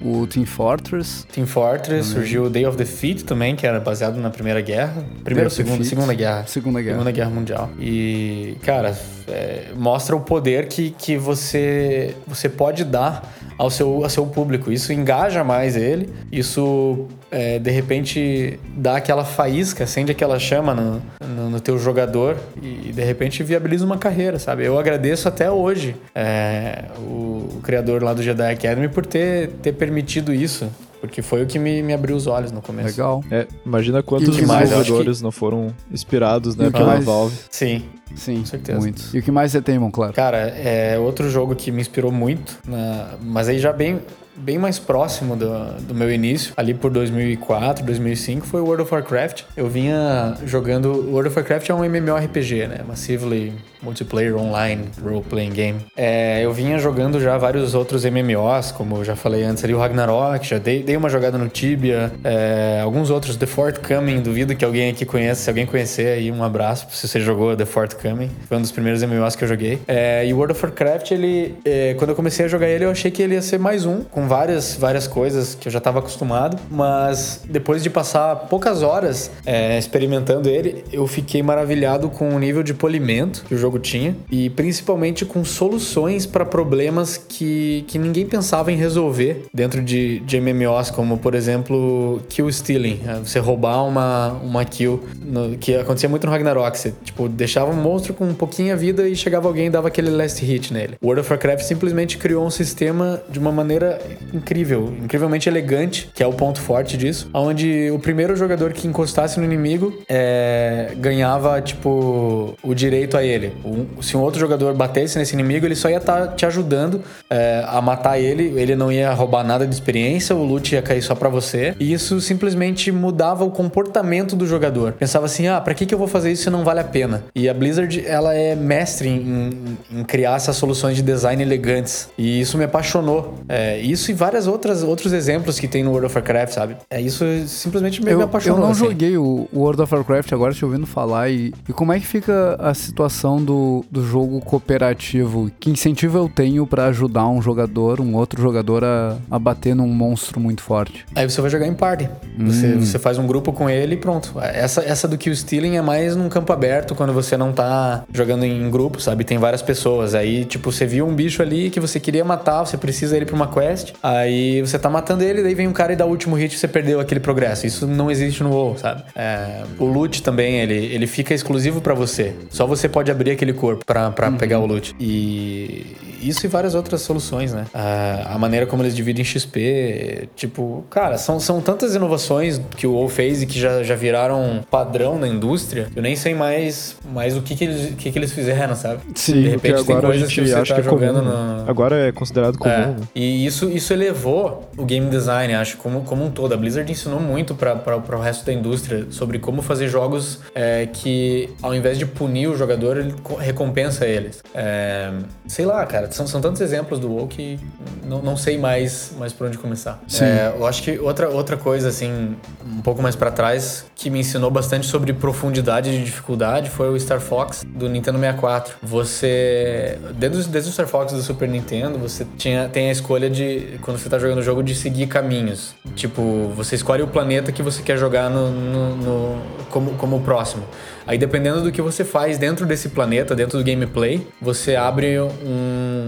o, Team Fortress. Team Fortress, também. surgiu o Day of Defeat também, que era baseado na Primeira Guerra. Primeira ou segunda? Segunda Guerra. Segunda Guerra. Segunda Guerra Mundial. E, cara, é, mostra o poder que, que você, você pode dar ao seu, ao seu público. Isso engaja mais ele, isso é, de repente dá aquela faísca, acende aquela chama no, no, no, teu jogador e de repente viabiliza uma carreira, sabe? Eu agradeço até hoje é, o, o, criador lá do Jedi Academy por ter, ter permitido isso. Porque foi o que me, me abriu os olhos no começo. Legal. É, imagina quantos desenvolvedores que... não foram inspirados, né, pela mais... Valve. Sim. Sim, com certeza. Muitos. E o que mais você tem, claro? Cara, é outro jogo que me inspirou muito, na... mas aí já bem bem mais próximo do, do meu início, ali por 2004, 2005, foi o World of Warcraft. Eu vinha jogando. World of Warcraft é um MMORPG, né? Massively Multiplayer Online Role-Playing Game. É, eu vinha jogando já vários outros MMOs, como eu já falei antes ali, o Ragnarok, já dei, dei uma jogada no Tibia, é, alguns outros, The Fort Coming, duvido que alguém aqui conheça. Se alguém conhecer aí, um abraço se você jogou The Fort Coming. Foi um dos primeiros MMOs que eu joguei. É, e World of Warcraft, ele. É, quando eu comecei a jogar ele, eu achei que ele ia ser mais um, com várias, várias coisas que eu já estava acostumado, mas depois de passar poucas horas é, experimentando ele, eu fiquei maravilhado com o nível de polimento que o jogo tinha e principalmente com soluções para problemas que, que ninguém pensava em resolver dentro de, de MMOs, como por exemplo kill stealing, é, você roubar uma, uma kill, no, que acontecia muito no Ragnarok, você tipo, deixava um monstro com um pouquinho a vida e chegava alguém e dava aquele last hit nele. World of Warcraft simplesmente criou um sistema de uma maneira incrível, incrivelmente elegante, que é o ponto forte disso, onde o primeiro jogador que encostasse no inimigo é, ganhava, tipo, o direito a ele. Um, se um outro jogador batesse nesse inimigo, ele só ia estar tá te ajudando é, a matar ele, ele não ia roubar nada de experiência, o loot ia cair só para você, e isso simplesmente mudava o comportamento do jogador. Pensava assim, ah, pra que, que eu vou fazer isso se não vale a pena? E a Blizzard, ela é mestre em, em criar essas soluções de design elegantes, e isso me apaixonou. É, isso e várias outras outros exemplos que tem no World of Warcraft, sabe? É isso simplesmente me, eu, me apaixonou. Eu não assim. joguei o World of Warcraft agora, te ouvindo falar e, e como é que fica a situação do, do jogo cooperativo? Que incentivo eu tenho para ajudar um jogador, um outro jogador a, a bater num monstro muito forte? Aí você vai jogar em party. Hum. Você, você faz um grupo com ele e pronto. Essa, essa do kill stealing é mais num campo aberto quando você não tá jogando em grupo, sabe? Tem várias pessoas. Aí, tipo, você viu um bicho ali que você queria matar, você precisa ele pra uma quest. Aí você tá matando ele, daí vem um cara e dá o último hit e você perdeu aquele progresso. Isso não existe no WoW, sabe? É, o loot também, ele, ele fica exclusivo para você. Só você pode abrir aquele corpo pra, pra uhum. pegar o loot. E isso e várias outras soluções, né? A, a, maneira como eles dividem XP, tipo, cara, são, são tantas inovações que o WoW fez e que já, já viraram padrão na indústria, eu nem sei mais, mais o que que eles, que que eles fizeram, sabe? Sim, de repente tem coisas que você tá que é jogando comum, no... Agora é considerado comum. É. Né? E isso, isso elevou o game design, acho, como, como um todo. A Blizzard ensinou muito para o resto da indústria sobre como fazer jogos é, que, ao invés de punir o jogador, ele recompensa eles. É, sei lá, cara, são, são tantos exemplos do WoW que não, não sei mais, mais por onde começar. É, eu acho que outra, outra coisa, assim, um pouco mais para trás, que me ensinou bastante sobre profundidade de dificuldade foi o Star Fox do Nintendo 64. Você, desde, desde o Star Fox do Super Nintendo, você tinha, tem a escolha de, quando você tá jogando o jogo, de seguir caminhos. Tipo, você escolhe o planeta que você quer jogar no, no, no como, como próximo. Aí, dependendo do que você faz dentro desse planeta, dentro do gameplay, você abre um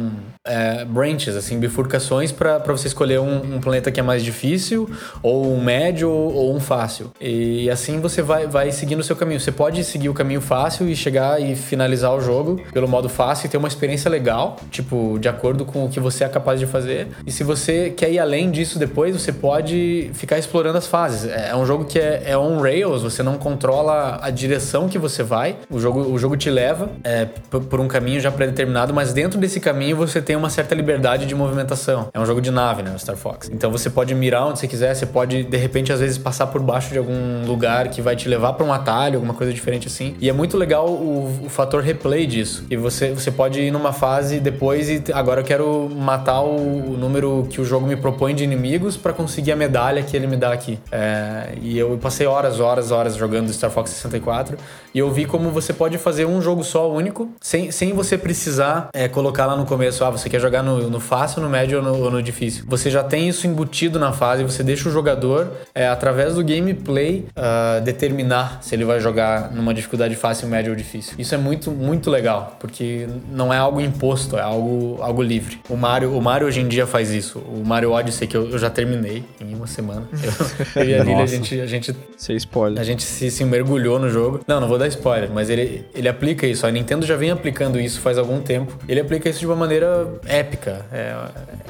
é, branches, assim, bifurcações para você escolher um, um, planeta que é mais difícil, ou um médio, ou um fácil. E assim você vai, vai seguindo o seu caminho. Você pode seguir o caminho fácil e chegar e finalizar o jogo pelo modo fácil e ter uma experiência legal, tipo, de acordo com o que você é capaz de fazer. E se você quer ir além disso depois, você pode ficar explorando as fases. É, é um jogo que é, é on rails, você não controla a direção que você vai. O jogo, o jogo te leva é, por um caminho já pré-determinado, mas dentro desse caminho você tem uma certa liberdade de movimentação. É um jogo de nave, né, o Star Fox. Então você pode mirar onde você quiser, você pode de repente às vezes passar por baixo de algum lugar que vai te levar para um atalho, alguma coisa diferente assim. E é muito legal o, o fator replay disso. E você você pode ir numa fase depois e agora eu quero matar o, o número que o jogo me propõe de inimigos para conseguir a medalha que ele me dá aqui. É, e eu passei horas, horas, horas jogando Star Fox 64 e eu vi como você pode fazer um jogo só único sem, sem você precisar é, colocar lá no começo, ah, você quer jogar no, no fácil, no médio ou no, ou no, difícil. Você já tem isso embutido na fase, você deixa o jogador, é, através do gameplay, uh, determinar se ele vai jogar numa dificuldade fácil, média ou difícil. Isso é muito, muito legal, porque não é algo imposto, é algo, algo livre. O Mario, o Mario hoje em dia faz isso. O Mario Odyssey, que eu, eu já terminei em uma semana. Eu, eu e a Lili, a gente. A gente, Sem spoiler. A gente se, se mergulhou no jogo. Não, não vou dar spoiler, mas ele, ele aplica isso. A Nintendo já vem aplicando isso faz algum tempo. Ele aplica isso de uma maneira épica. É,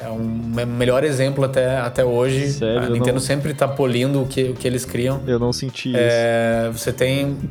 é um melhor exemplo até, até hoje. Sério, a Nintendo não... sempre tá polindo o que, o que eles criam. Eu não senti é, isso. Você tem.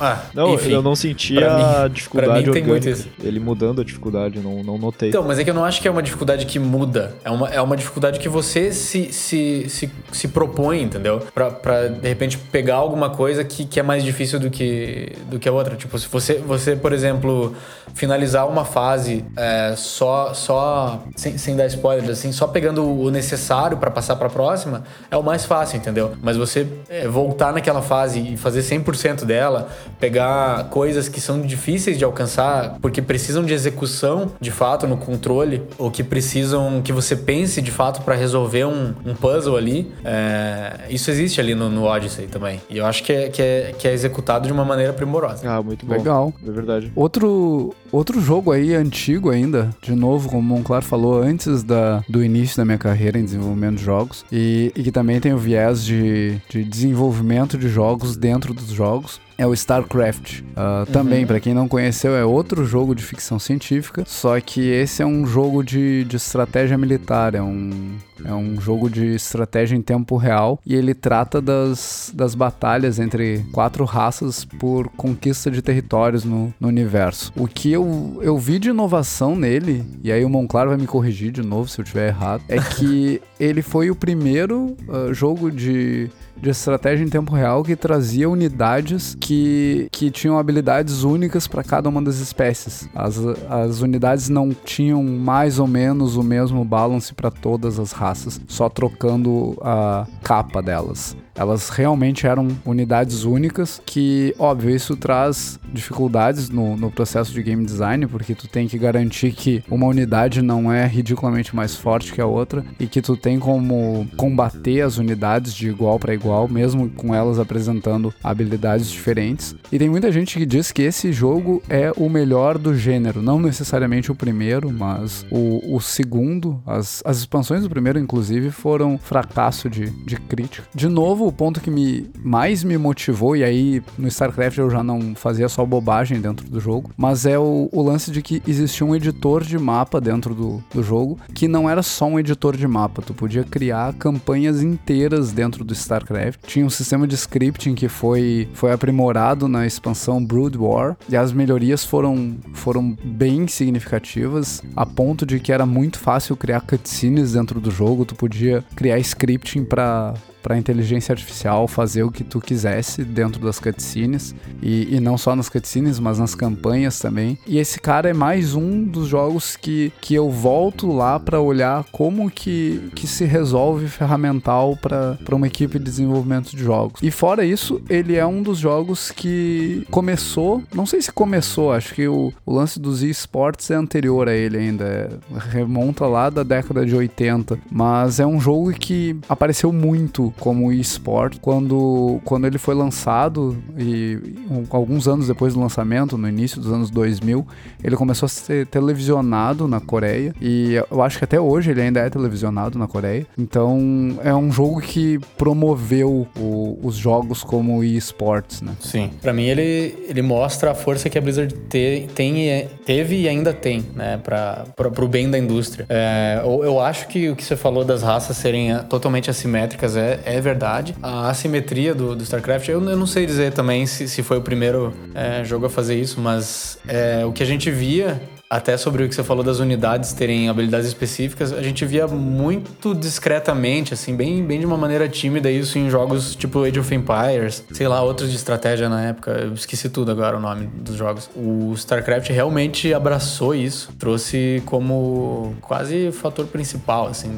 Ah, não, enfim, eu não senti a mim, dificuldade mim, orgânica. Ele mudando a dificuldade, não, não notei. Então, mas é que eu não acho que é uma dificuldade que muda. É uma, é uma dificuldade que você se, se, se, se propõe, entendeu? Pra, pra, de repente, pegar alguma coisa que, que é mais difícil do que, do que a outra. Tipo, se você, você por exemplo, finalizar uma fase é, só, só sem, sem dar spoilers, assim, só pegando o necessário para passar para a próxima, é o mais fácil, entendeu? Mas você é, voltar naquela fase e fazer 100% dela, pegar coisas que são difíceis de alcançar porque precisam de execução de fato no controle, ou que precisam que você pense de fato para resolver um, um, puzzle ali, é, isso existe ali no, no Odyssey também. E eu acho que é, que, é, que é executado de uma maneira primorosa. Ah, muito bom. Legal. É verdade. Outro, outro jogo aí antigo ainda, de novo, como o Monclar falou, antes da, do início da minha carreira em desenvolvimento de jogos, e, e que também tem o viés de, de desenvolvimento de jogos dentro dos jogos, é o StarCraft. Uh, também, uhum. para quem não conheceu, é outro jogo de ficção científica, só que esse é um jogo de, de estratégia militar, é um, é um jogo de estratégia em tempo real e ele trata das, das batalhas entre quatro raças por conquista de territórios no, no universo. O que eu, eu vi de inovação nele, e aí o Monclar vai me corrigir de novo se eu estiver errado, é que ele foi o primeiro uh, jogo de de estratégia em tempo real que trazia unidades que, que tinham habilidades únicas para cada uma das espécies. As, as unidades não tinham mais ou menos o mesmo balance para todas as raças, só trocando a capa delas. Elas realmente eram unidades únicas, que, óbvio, isso traz dificuldades no, no processo de game design, porque tu tem que garantir que uma unidade não é ridiculamente mais forte que a outra e que tu tem como combater as unidades de igual para igual igual, mesmo com elas apresentando habilidades diferentes. E tem muita gente que diz que esse jogo é o melhor do gênero, não necessariamente o primeiro, mas o, o segundo. As, as expansões do primeiro, inclusive, foram fracasso de, de crítica. De novo, o ponto que me mais me motivou, e aí no StarCraft eu já não fazia só bobagem dentro do jogo, mas é o, o lance de que existia um editor de mapa dentro do, do jogo que não era só um editor de mapa, tu podia criar campanhas inteiras dentro do StarCraft. Tinha um sistema de scripting que foi, foi aprimorado na expansão Brood War e as melhorias foram, foram bem significativas, a ponto de que era muito fácil criar cutscenes dentro do jogo, tu podia criar scripting para para a inteligência artificial fazer o que tu quisesse dentro das cutscenes e, e não só nas cutscenes, mas nas campanhas também. E esse cara é mais um dos jogos que, que eu volto lá para olhar como que, que se resolve ferramental para uma equipe de desenvolvimento de jogos. E fora isso, ele é um dos jogos que começou, não sei se começou, acho que o, o lance dos esportes é anterior a ele ainda, é, remonta lá da década de 80, mas é um jogo que apareceu muito como eSport quando, quando ele foi lançado e um, alguns anos depois do lançamento, no início dos anos 2000, ele começou a ser televisionado na Coreia e eu acho que até hoje ele ainda é televisionado na Coreia. Então é um jogo que promoveu o, os jogos como eSports, né? Sim. Para mim ele, ele mostra a força que a Blizzard te, tem, teve e ainda tem, né, para o bem da indústria. É, eu, eu acho que o que você falou das raças serem totalmente assimétricas é, é, verdade. A assimetria do, do StarCraft, eu, eu, não sei dizer também se, se foi o primeiro é, jogo a fazer isso, mas é, o que a gente via até sobre o que você falou das unidades terem habilidades específicas, a gente via muito discretamente, assim, bem, bem de uma maneira tímida isso em jogos tipo Age of Empires, sei lá, outros de estratégia na época, eu esqueci tudo agora o nome dos jogos. O StarCraft realmente abraçou isso, trouxe como quase fator principal, assim,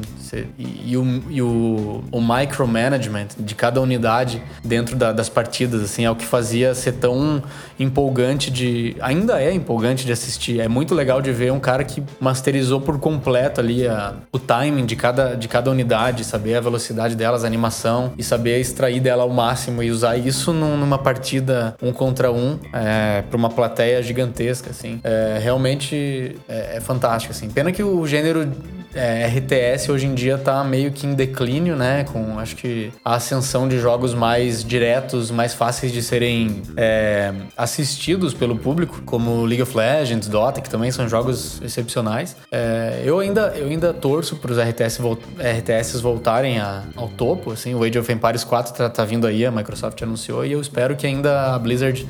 e, e o, e o, o micromanagement de cada unidade dentro da, das partidas, assim, é o que fazia ser tão empolgante de... ainda é empolgante de assistir, é muito legal legal de ver um cara que masterizou por completo ali a, o timing de cada, de cada unidade, saber a velocidade delas, a animação e saber extrair dela ao máximo e usar isso num, numa partida um contra um é, para uma plateia gigantesca, assim. É, realmente é, é fantástico, assim. Pena que o gênero é, RTS hoje em dia tá meio que em declínio, né? Com acho que a ascensão de jogos mais diretos, mais fáceis de serem é, assistidos pelo público, como League of Legends, Dota, que também são jogos excepcionais. É, eu, ainda, eu ainda torço para os RTS, RTS voltarem a, ao topo, assim. O Age of Empires 4 tá, tá vindo aí, a Microsoft anunciou, e eu espero que ainda a Blizzard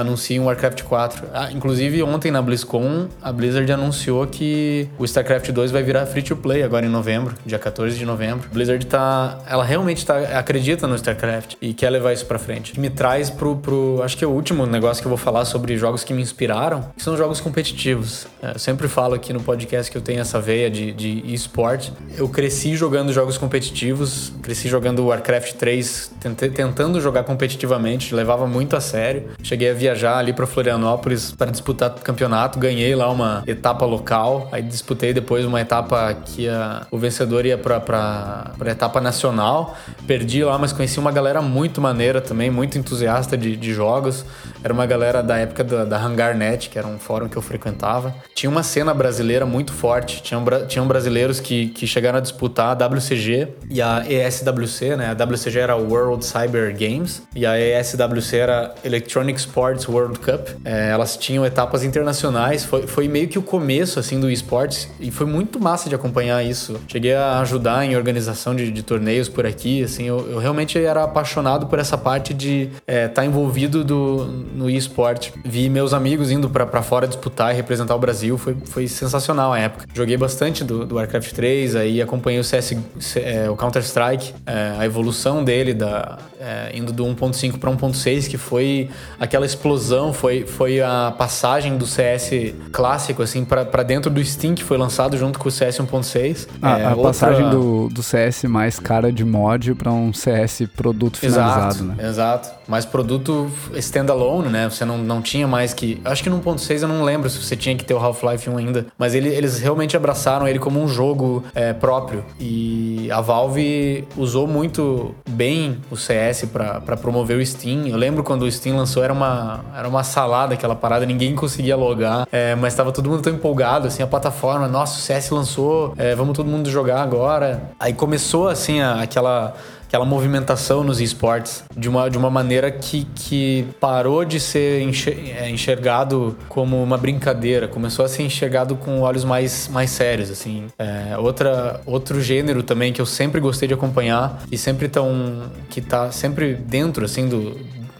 anuncia um Warcraft 4. Ah, inclusive, ontem na BlizzCon, a Blizzard anunciou que o StarCraft 2 vai virar free to play agora em novembro, dia 14 de novembro. Blizzard tá. Ela realmente tá, acredita no StarCraft e quer levar isso pra frente. Me traz pro, pro. Acho que é o último negócio que eu vou falar sobre jogos que me inspiraram, que são jogos competitivos. É, eu sempre falo aqui no podcast que eu tenho essa veia de, de eSport. Eu cresci jogando jogos competitivos, cresci jogando Warcraft 3, tentando jogar competitivamente, levava muito a sério. Cheguei a viajar ali para Florianópolis para disputar o campeonato. Ganhei lá uma etapa local. Aí disputei depois uma etapa que a, o vencedor ia para a etapa nacional. Perdi lá, mas conheci uma galera muito maneira também, muito entusiasta de, de jogos. Era uma galera da época da, da HangarNet, que era um fórum que eu frequentava. Tinha uma cena brasileira muito forte. Tinham, tinham brasileiros que, que chegaram a disputar a WCG e a ESWC, né? A WCG era World Cyber Games e a ESWC era Electronic Sport Esports World Cup. É, elas tinham etapas internacionais, foi, foi meio que o começo assim do esportes e foi muito massa de acompanhar isso. Cheguei a ajudar em organização de, de torneios por aqui, assim, eu, eu, realmente era apaixonado por essa parte de estar é, tá envolvido do, no esporte. Vi meus amigos indo para fora disputar e representar o Brasil, foi, foi sensacional a época. Joguei bastante do, do Warcraft 3, aí acompanhei o CS, é, o Counter Strike, é, a evolução dele da é, indo do 1.5 para 1.6, que foi aquela explosão, foi, foi a passagem do CS clássico, assim, para dentro do Steam, que foi lançado junto com o CS 1.6. Ah, é, a outra... passagem do, do CS mais cara de mod para um CS produto finalizado, exato, né? Exato. Mais produto standalone, né? Você não, não tinha mais que. Acho que no 1.6 eu não lembro se você tinha que ter o Half-Life 1 ainda. Mas ele, eles realmente abraçaram ele como um jogo é, próprio. E a Valve usou muito bem o CS para promover o Steam. Eu lembro quando o Steam lançou, era uma, era uma salada aquela parada, ninguém conseguia logar. É, mas tava todo mundo tão empolgado, assim, a plataforma. Nossa, o CS lançou, é, vamos todo mundo jogar agora. Aí começou, assim, a, aquela aquela movimentação nos esportes de uma, de uma maneira que, que parou de ser é, enxergado como uma brincadeira, começou a ser enxergado com olhos mais, mais sérios, assim. É, outra, outro gênero também que eu sempre gostei de acompanhar e sempre tão que tá sempre dentro, assim, do,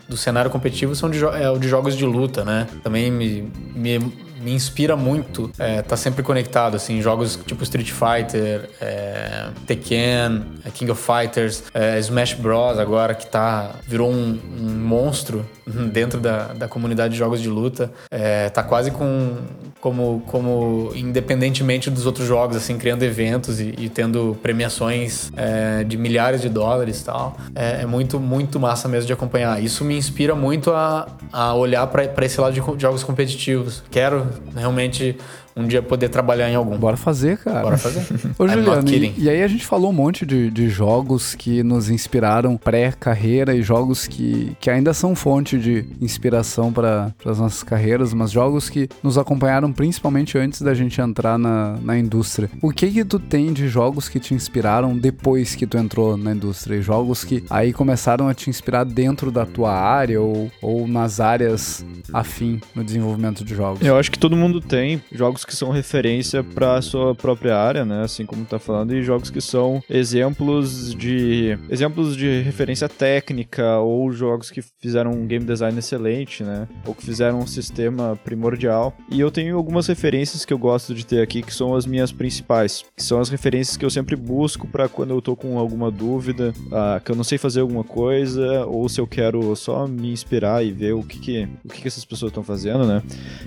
do cenário competitivo são de, é o de jogos de luta, né? Também me, me me inspira muito é, tá sempre conectado, assim, jogos tipo Street Fighter, é, Tekken, é, King of Fighters, é, Smash Bros. agora que tá, virou um, um monstro dentro da, da comunidade de jogos de luta. É, tá quase com como, como independentemente dos outros jogos, assim, criando eventos e, e tendo premiações é, de milhares de dólares e tal. É, é, muito, muito massa mesmo de acompanhar. Isso me inspira muito a, a olhar para esse lado de jogos competitivos. Quero realmente um dia poder trabalhar em algum. Bora fazer, cara. Bora fazer. Ô, Juliano, e, e, aí a gente falou um monte de, de jogos que nos inspiraram pré-carreira e jogos que, que ainda são fonte de inspiração para as nossas carreiras, mas jogos que nos acompanharam principalmente antes da gente entrar na, na indústria. O que que tu tem de jogos que te inspiraram depois que tu entrou na indústria? E jogos que aí começaram a te inspirar dentro da tua área ou, ou nas áreas afim no desenvolvimento de jogos? Eu acho que todo mundo tem jogos que são referência para a sua própria área, né? Assim como tá falando, e jogos que são exemplos de exemplos de referência técnica ou jogos que fizeram um game design excelente, né? Ou que fizeram um sistema primordial. E eu tenho algumas referências que eu gosto de ter aqui que são as minhas principais, que são as referências que eu sempre busco para quando eu tô com alguma dúvida, ah, que eu não sei fazer alguma coisa ou se eu quero só me inspirar e ver o que que, o que, que essas pessoas estão fazendo, né?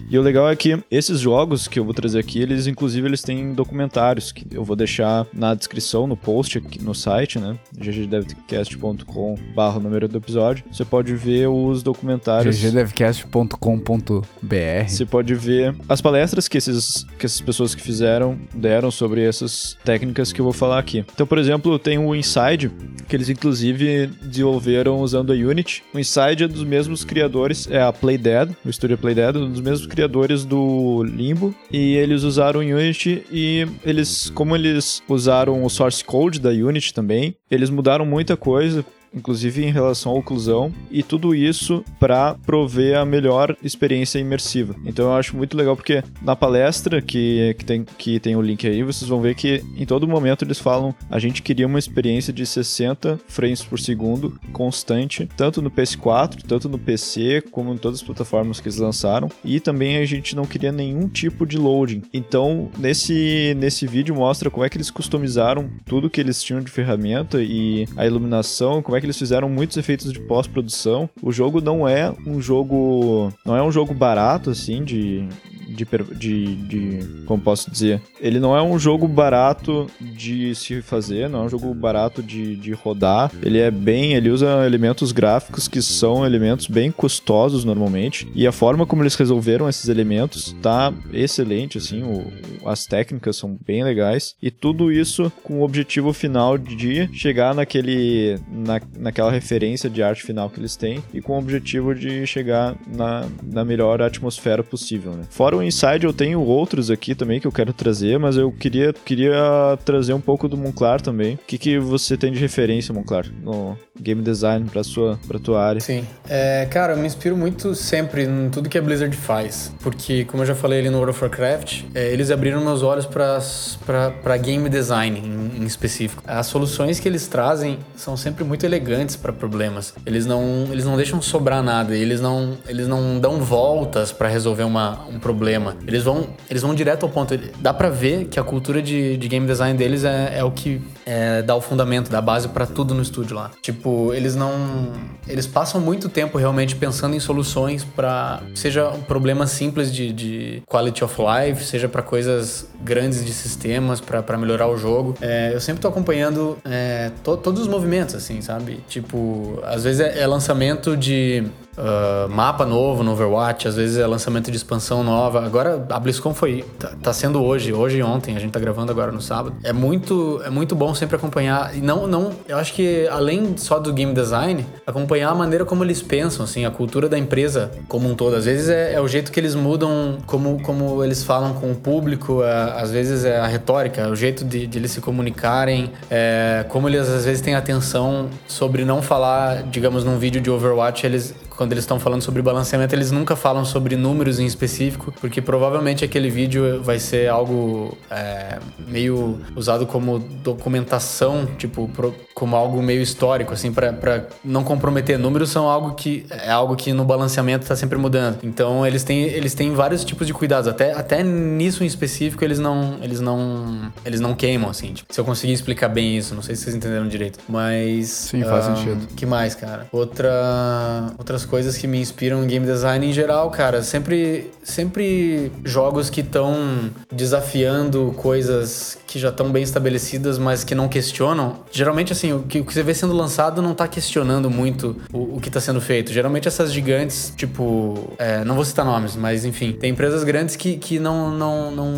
E o legal é que esses jogos que eu vou trazer aqui, eles inclusive eles têm documentários que eu vou deixar na descrição, no post aqui no site, né? ggdevcast.com barra número do episódio. Você pode ver os documentários. ggdevcast.com.br Você pode ver as palestras que, esses, que essas pessoas que fizeram deram sobre essas técnicas que eu vou falar aqui. Então, por exemplo, tem o Inside, que eles inclusive desenvolveram usando a Unity. O Inside é dos mesmos criadores, é a Playdead, o estúdio Playdead, um dos mesmos criadores do Limbo e eles usaram Unity e eles, como eles usaram o source code da Unity também, eles mudaram muita coisa inclusive em relação à oclusão, e tudo isso para prover a melhor experiência imersiva. Então eu acho muito legal porque na palestra que, que, tem, que tem o link aí, vocês vão ver que em todo momento eles falam a gente queria uma experiência de 60 frames por segundo constante, tanto no PS4, tanto no PC, como em todas as plataformas que eles lançaram, e também a gente não queria nenhum tipo de loading. Então, nesse, nesse vídeo mostra como é que eles customizaram tudo que eles tinham de ferramenta e a iluminação, como é que eles fizeram muitos efeitos de pós-produção. O jogo não é um jogo. Não é um jogo barato, assim, de, de, de, de, como posso dizer, ele não é um jogo barato de se fazer, não é um jogo barato de, de rodar. Ele é bem, ele usa elementos gráficos que são elementos bem custosos normalmente e a forma como eles resolveram esses elementos tá excelente, assim, o, as técnicas são bem legais e tudo isso com o objetivo final de chegar naquele, na, naquela referência de arte final que eles têm e com o objetivo de chegar na, na melhor atmosfera possível, né? Fora o Inside eu tenho outros aqui também que eu quero trazer, mas eu queria, queria trazer um pouco do Monclar também. O que, que você tem de referência, Monclar, no game design pra, sua, pra tua área? Sim. É, cara, eu me inspiro muito sempre em tudo que a Blizzard faz. Porque, como eu já falei ali no World of Warcraft, é, eles abriram meus olhos para game design em, em, específico. As soluções que eles trazem são sempre muito elegantes para problemas. Eles não, eles não deixam sobrar nada, eles não, eles não dão voltas para resolver uma, um problema. Eles vão, eles vão direto ao ponto. Dá para ver que a cultura de, de game design deles é, é o que é, dá o fundamento, dá a base para tudo no estúdio lá. Tipo, eles não. Eles passam muito tempo realmente pensando em soluções para seja um problema simples de, de quality of life, seja para coisas grandes de sistemas para melhorar o jogo. É, eu sempre tô acompanhando é, to, todos os movimentos, assim, sabe? Tipo, às vezes é, é lançamento de uh, mapa novo no Overwatch, às vezes é lançamento de expansão nova. Agora a BlizzCon foi tá, tá, sendo hoje, hoje e ontem, a gente tá gravando agora no sábado. É muito é muito bom sempre acompanhar e não não, eu acho que além só do game design, acompanhar a maneira como eles pensam, assim, a cultura da empresa como um todo. Às vezes é, é o jeito que eles mudam como como eles falam com o público, é, às vezes é a retórica, o jeito de, de eles se comunicarem, é, como eles às vezes têm atenção sobre não falar, digamos, num vídeo de Overwatch, eles quando eles estão falando sobre balanceamento, eles nunca falam sobre números em específico, porque provavelmente aquele vídeo vai ser algo é, meio usado como documentação, tipo, pro, como algo meio histórico, assim, para não comprometer. Números são algo que é algo que no balanceamento está sempre mudando. Então eles têm, eles têm vários tipos de cuidados. Até, até nisso em específico eles não eles não eles não queimam, assim. Tipo, se eu conseguir explicar bem isso, não sei se vocês entenderam direito, mas sim faz um, sentido. Que mais, cara? Outra outras coisas que me inspiram em game design em geral, cara, sempre sempre jogos que estão desafiando coisas que já estão bem estabelecidas, mas que não questionam. Geralmente assim, o que, o que você vê sendo lançado não tá questionando muito o, o que tá sendo feito. Geralmente essas gigantes, tipo, é, não vou citar nomes, mas enfim, tem empresas grandes que, que não, não, não,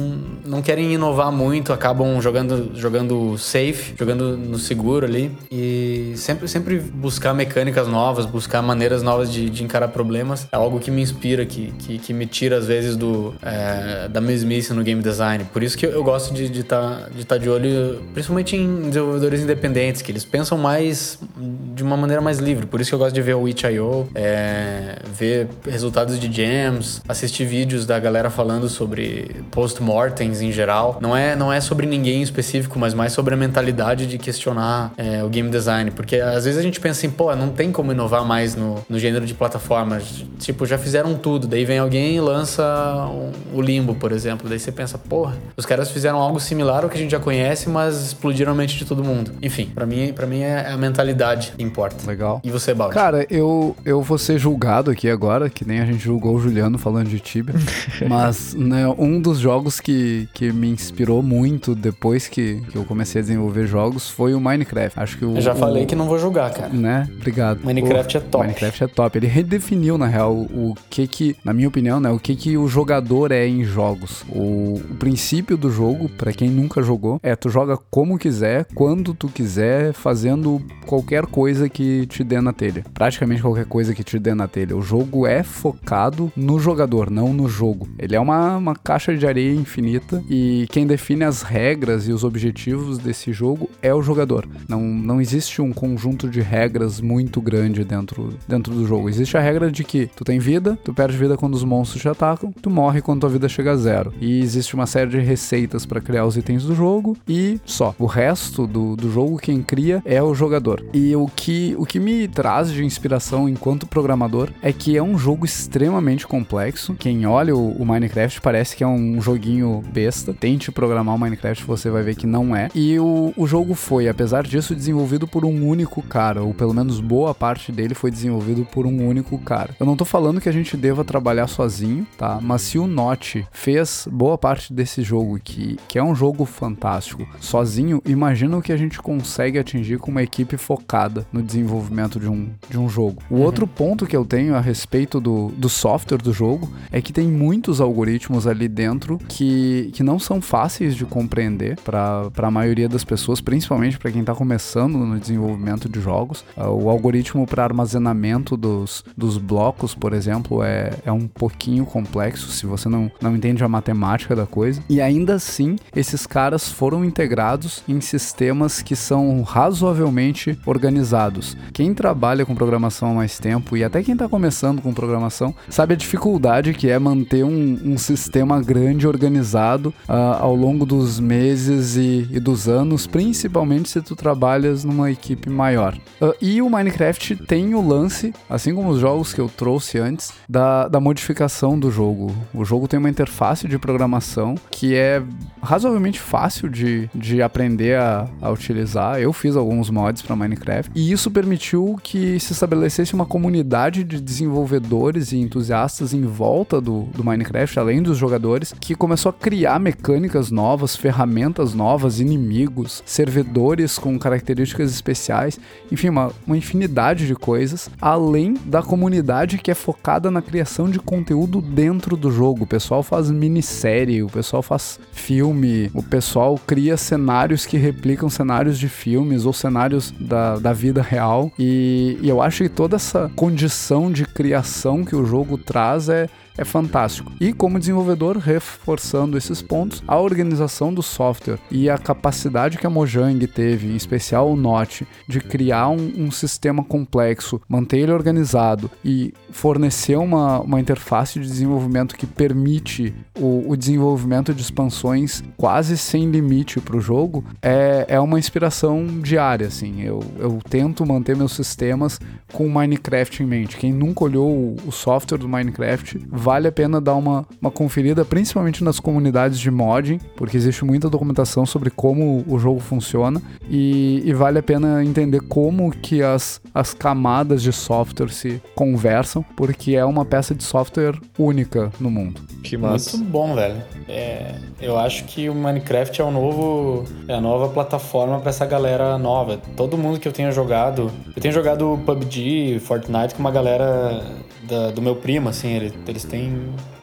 não querem inovar muito, acabam jogando, jogando safe, jogando no seguro ali. E sempre, sempre buscar mecânicas novas, buscar maneiras novas de, de encarar problemas é algo que me inspira, que, que, que me tira às vezes do, é, da mesmice no game design. Por isso que eu gosto de estar de tá, de, tá de olho, principalmente em desenvolvedores independentes, que eles pensam mais de uma maneira mais livre. Por isso que eu gosto de ver o Itch.io, é, ver resultados de jams, assistir vídeos da galera falando sobre post-mortems em geral. Não é, não é sobre ninguém em específico, mas mais sobre a mentalidade de questionar é, o game design. Porque às vezes a gente pensa assim, pô, não tem como inovar mais no, no gênero de plataformas. Tipo, já fizeram tudo. Daí vem alguém e lança um, o Limbo, por exemplo. Daí você pensa, porra, os caras fizeram algo similar ao que a gente já conhece, mas explodiram a mente de todo mundo. Enfim, para mim para mim é a mentalidade que importa. Legal. E você, Baldi? Cara, eu, eu vou ser julgado aqui agora, que nem a gente julgou o Juliano falando de Tibia. mas né, um dos jogos que, que me inspirou muito depois que, que eu comecei a desenvolver jogos foi o Minecraft. Acho que o, eu já o, falei que não vou julgar, cara. Né? Obrigado. Minecraft o, é top. Minecraft é top. Ele redefiniu, na real, o que que, na minha opinião, né, o que que o jogador é em jogos. O, o princípio do jogo, para quem nunca jogou, é tu joga como quiser, quando tu quiser, fazendo qualquer coisa que te dê na telha. Praticamente qualquer coisa que te dê na telha. O jogo é focado no jogador, não no jogo. Ele é uma, uma caixa de areia infinita e quem define as regras e os objetivos desse jogo é o jogador. Não, não existe um conjunto de regras muito grande dentro, dentro do jogo. Existe a regra de que tu tem vida, tu perde vida quando os monstros te atacam, tu morre quando tua vida chega a zero. E existe uma série de receitas para criar os itens do jogo e só. O resto do, do jogo, quem cria é o jogador. E o que, o que me traz de inspiração enquanto programador é que é um jogo extremamente complexo. Quem olha o, o Minecraft parece que é um joguinho besta. Tente programar o Minecraft, você vai ver que não é. E o, o jogo foi, apesar disso, desenvolvido por um único cara, ou pelo menos boa parte dele foi desenvolvido por um único cara. Eu não tô falando que a gente deva trabalhar sozinho, tá? Mas se o Notch fez boa parte desse jogo, que, que é um jogo fantástico, sozinho, imagina o que a gente consegue atingir com uma equipe focada no desenvolvimento de um, de um jogo. O uhum. outro ponto que eu tenho a respeito do, do software do jogo é que tem muitos algoritmos ali dentro que, que não são fáceis de compreender para a maioria das pessoas, principalmente para quem está começando no desenvolvimento de jogos. Uh, o algoritmo para armazenamento dos, dos blocos, por exemplo, é, é um pouquinho complexo se você não, não entende a matemática da coisa. E ainda assim, esses caras foram integrados em sistemas que são razoavelmente organizados. Quem trabalha com programação há mais tempo e até quem está começando com programação sabe a dificuldade que é manter um, um sistema grande organizado uh, ao longo dos meses e, e, dos anos, principalmente se tu trabalhas numa equipe maior. Uh, e o Minecraft tem o lance, assim como os jogos que eu trouxe antes, da, da modificação do jogo. O jogo tem uma interface de programação que é razoavelmente fácil de, de aprender a, a utilizar. Eu fiz alguns mods para Minecraft e isso permitiu que se estabelecesse uma comunidade de desenvolvedores e entusiastas em volta do, do Minecraft, além dos jogadores, que começou a criar mecânicas novas, ferramentas novas, inimigos, servidores com características especiais, enfim, uma, uma infinidade de coisas, além da comunidade que é focada na criação de conteúdo dentro do jogo. O pessoal faz minissérie, o pessoal faz filme, o pessoal cria cenários que replicam cenários de filmes ou cenários da, da vida real. E, e eu acho que toda essa condição de criação que o jogo traz é é fantástico. E como desenvolvedor, reforçando esses pontos, a organização do software e a capacidade que a Mojang teve, em especial o Note, de criar um, um sistema complexo, manter ele organizado e fornecer uma, uma interface de desenvolvimento que permite o, o desenvolvimento de expansões quase sem limite para o jogo, é, é uma inspiração diária. Assim. Eu, eu tento manter meus sistemas com Minecraft em mente. Quem nunca olhou o, o software do Minecraft vale a pena dar uma, uma conferida, principalmente nas comunidades de modding, porque existe muita documentação sobre como o jogo funciona e, e vale a pena entender como que as, as camadas de software se conversam, porque é uma peça de software única no mundo. Que massa. Muito bom, velho. É, eu acho que o Minecraft é o novo, é a nova plataforma para essa galera nova. Todo mundo que eu tenho jogado, eu tenho jogado PUBG, Fortnite com uma galera da, do meu primo, assim, ele, eles têm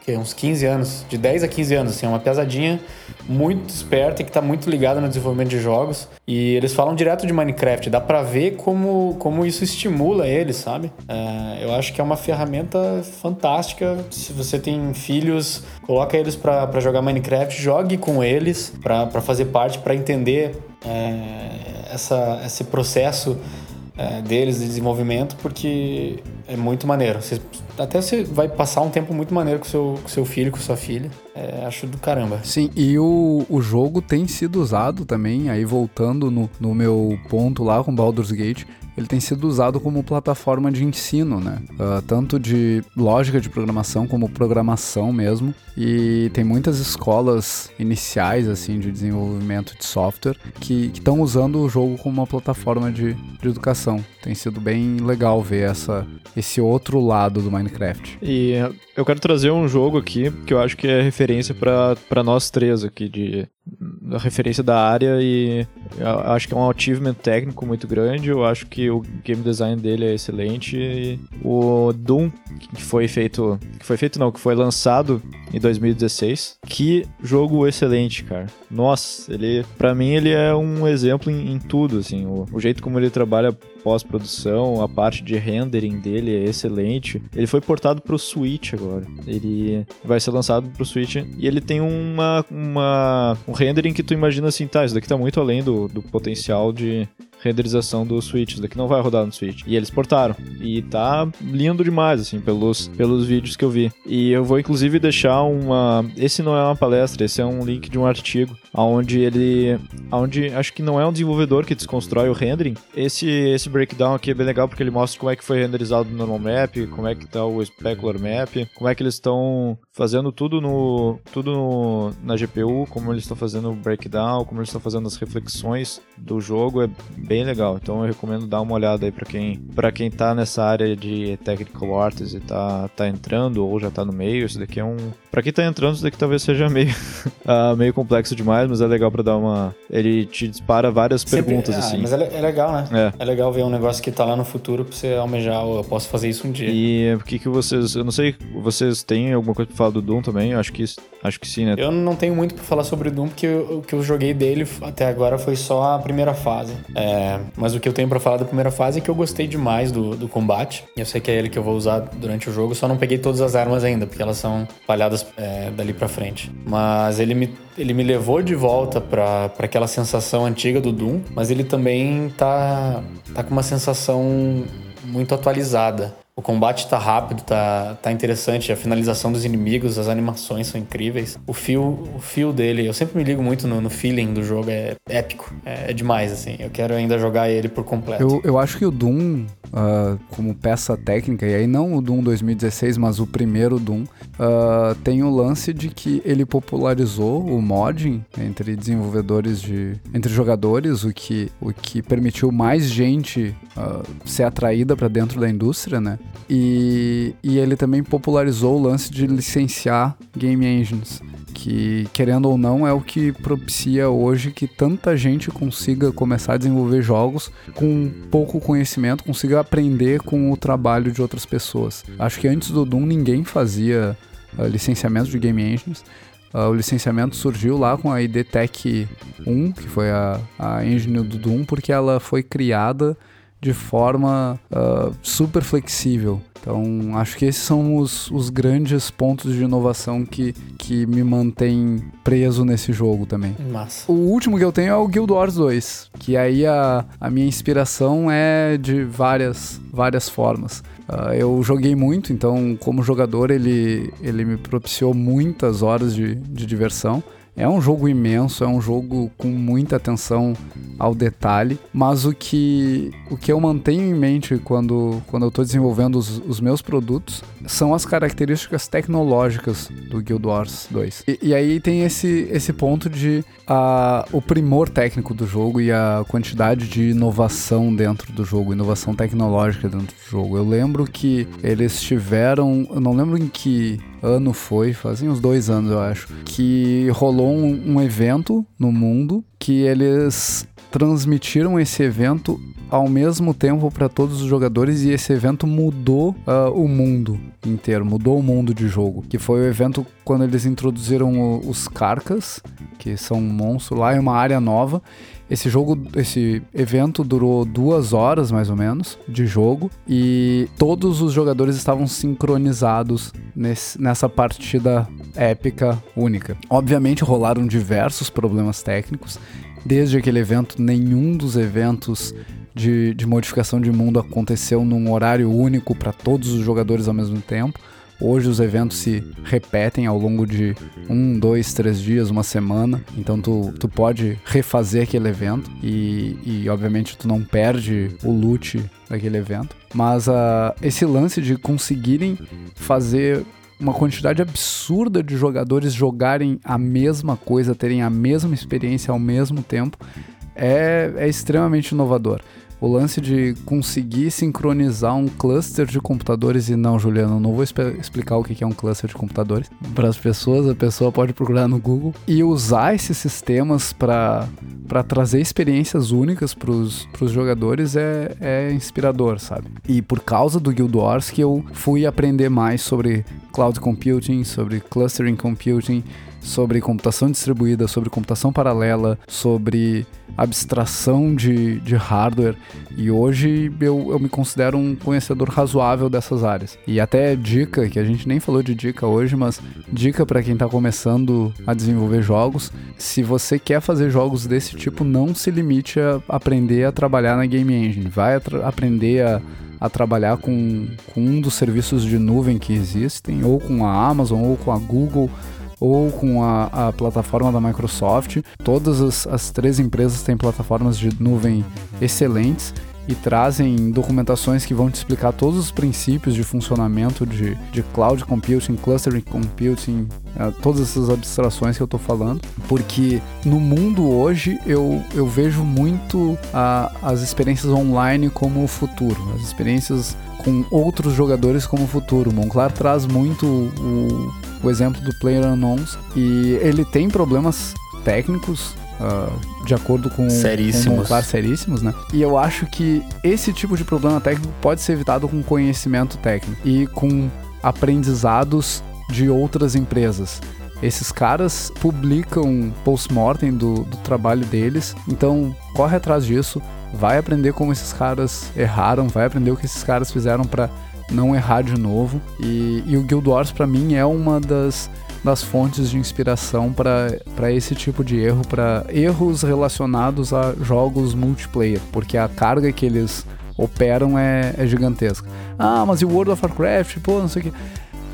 que, uns 15 anos, de 10 a 15 anos, assim, é uma pesadinha muito esperta e que está muito ligada no desenvolvimento de jogos. E eles falam direto de Minecraft, dá para ver como, como isso estimula eles, sabe? É, eu acho que é uma ferramenta fantástica. Se você tem filhos, coloca eles para jogar Minecraft, jogue com eles para fazer parte, para entender é, essa, esse processo é, deles de desenvolvimento, porque é muito maneiro. Você, até você vai passar um tempo muito maneiro com seu, com seu filho, com sua filha. É, acho do caramba. Sim, e o, o jogo tem sido usado também, aí voltando no, no meu ponto lá com Baldur's Gate, ele tem sido usado como plataforma de ensino, né? Uh, tanto de lógica de programação como programação mesmo. E tem muitas escolas iniciais, assim, de desenvolvimento de software que estão usando o jogo como uma plataforma de, de educação. Tem sido bem legal ver essa, esse outro lado do Minecraft. E eu quero trazer um jogo aqui que eu acho que é referência para nós três aqui, de referência da área e acho que é um achievement técnico muito grande. Eu acho que o game design dele é excelente. E o Doom, que foi feito. Que foi feito não, que foi lançado em 2016. Que jogo excelente, cara. Nossa, ele. para mim ele é um exemplo em, em tudo, assim. O, o jeito como ele trabalha pós-produção, a parte de rendering dele é excelente. Ele foi portado para o Switch agora. Ele vai ser lançado para o Switch e ele tem uma, uma um rendering que tu imagina assim, tá, isso daqui tá muito além do, do potencial de renderização do Switch. Isso daqui não vai rodar no Switch. E eles portaram. E tá lindo demais, assim, pelos, pelos vídeos que eu vi. E eu vou inclusive deixar uma. Esse não é uma palestra, esse é um link de um artigo. Onde ele. Onde acho que não é um desenvolvedor que desconstrói o rendering. Esse, esse breakdown aqui é bem legal porque ele mostra como é que foi renderizado o normal map, como é que tá o specular map, como é que eles estão fazendo tudo no. tudo no, na GPU, como eles estão fazendo o breakdown, como eles estão fazendo as reflexões do jogo. É bem legal. Então eu recomendo dar uma olhada aí para quem para quem tá nessa área de technical arts e tá tá entrando ou já tá no meio. Isso daqui é um para quem tá entrando, isso daqui talvez seja meio uh, meio complexo demais, mas é legal para dar uma ele te dispara várias Sempre... perguntas ah, assim. Mas é, é legal, né? É. é. legal ver um negócio que tá lá no futuro para você almejar, eu posso fazer isso um dia. E o que que vocês, eu não sei, vocês têm alguma coisa para falar do Doom também? Eu acho que acho que sim, né? Eu não tenho muito para falar sobre o Doom porque o que eu joguei dele até agora foi só a primeira fase. É, mas o que eu tenho para falar da primeira fase é que eu gostei demais do, do combate. Eu sei que é ele que eu vou usar durante o jogo, só não peguei todas as armas ainda, porque elas são palhadas é, dali para frente. Mas ele me, ele me levou de volta para aquela sensação antiga do Doom, mas ele também tá, tá com uma sensação muito atualizada. O combate tá rápido, tá, tá interessante, a finalização dos inimigos, as animações são incríveis. O fio, o fio dele, eu sempre me ligo muito no, no feeling do jogo, é épico, é, é, demais, assim. Eu quero ainda jogar ele por completo. Eu, eu acho que o Doom, uh, como peça técnica, e aí não o Doom 2016, mas o primeiro Doom, uh, tem o lance de que ele popularizou o modding entre desenvolvedores de. entre jogadores, o que, o que permitiu mais gente uh, ser atraída para dentro da indústria, né? E, e ele também popularizou o lance de licenciar game engines. que, querendo ou não, é o que propicia hoje que tanta gente consiga começar a desenvolver jogos com pouco conhecimento, consiga aprender com o trabalho de outras pessoas. Acho que antes do Doom ninguém fazia uh, licenciamento de game engines. Uh, o licenciamento surgiu lá com a ID Tech 1, que foi a, a engine do Doom, porque ela foi criada de forma uh, super flexível. Então, acho que esses são os, os grandes pontos de inovação que, que me mantêm preso nesse jogo também. Massa. O último que eu tenho é o Guild Wars 2, que aí a, a minha inspiração é de várias, várias formas. Uh, eu joguei muito, então, como jogador, ele, ele me propiciou muitas horas de, de diversão. É um jogo imenso, é um jogo com muita atenção ao detalhe, mas o que, o que eu mantenho em mente quando, quando eu estou desenvolvendo os, os, meus produtos são as características tecnológicas do Guild Wars 2. E, e aí tem esse, esse ponto de a, o primor técnico do jogo e a quantidade de inovação dentro do jogo, inovação tecnológica dentro do jogo. Eu lembro que eles tiveram, eu não lembro em que ano foi, fazem uns dois anos eu acho, que rolou um, um evento no mundo que eles transmitiram esse evento ao mesmo tempo para todos os jogadores e esse evento mudou uh, o mundo inteiro, mudou o mundo de jogo. Que foi o evento quando eles introduziram o, os Carcas, que são um monstro lá em uma área nova. Esse jogo, esse evento durou duas horas mais ou menos de jogo e todos os jogadores estavam sincronizados nesse, nessa partida épica única. Obviamente rolaram diversos problemas técnicos. Desde aquele evento, nenhum dos eventos de, de modificação de mundo aconteceu num horário único para todos os jogadores ao mesmo tempo. Hoje os eventos se repetem ao longo de um, dois, três dias, uma semana. Então tu, tu pode refazer aquele evento e, e obviamente tu não perde o loot daquele evento. Mas uh, esse lance de conseguirem fazer uma quantidade absurda de jogadores jogarem a mesma coisa, terem a mesma experiência ao mesmo tempo, é, é extremamente inovador o lance de conseguir sincronizar um cluster de computadores e não, Juliano, não vou explicar o que é um cluster de computadores para as pessoas, a pessoa pode procurar no Google e usar esses sistemas para para trazer experiências únicas para os jogadores é, é inspirador, sabe? E por causa do Guild Wars que eu fui aprender mais sobre cloud computing, sobre clustering computing, sobre computação distribuída, sobre computação paralela, sobre abstração de, de hardware. E hoje eu, eu me considero um conhecedor razoável dessas áreas. E até dica, que a gente nem falou de dica hoje, mas dica para quem está começando a desenvolver jogos: se você quer fazer jogos desse tipo, não se limite a aprender a trabalhar na Game Engine. Vai aprender a a trabalhar com, com um dos serviços de nuvem que existem, ou com a Amazon, ou com a Google, ou com a, a plataforma da Microsoft. Todas as, as três empresas têm plataformas de nuvem excelentes e trazem documentações que vão te explicar todos os princípios de funcionamento de, de cloud computing, clustering computing, uh, todas essas abstrações que eu estou falando, porque no mundo hoje eu, eu vejo muito uh, as experiências online como o futuro, as experiências com outros jogadores como o futuro. Monclar traz muito o, o exemplo do Player Unknowns e ele tem problemas técnicos Uh, de acordo com, seríssimos. com Monclar seríssimos, né? E eu acho que esse tipo de problema técnico pode ser evitado com conhecimento técnico e com aprendizados de outras empresas. Esses caras publicam post-mortem do, do trabalho deles, então corre atrás disso, vai aprender como esses caras erraram, vai aprender o que esses caras fizeram para não errar de novo. E, e o Guild Wars para mim é uma das das fontes de inspiração para esse tipo de erro, para erros relacionados a jogos multiplayer, porque a carga que eles operam é, é gigantesca. Ah, mas e o World of Warcraft? Pô, não sei o que.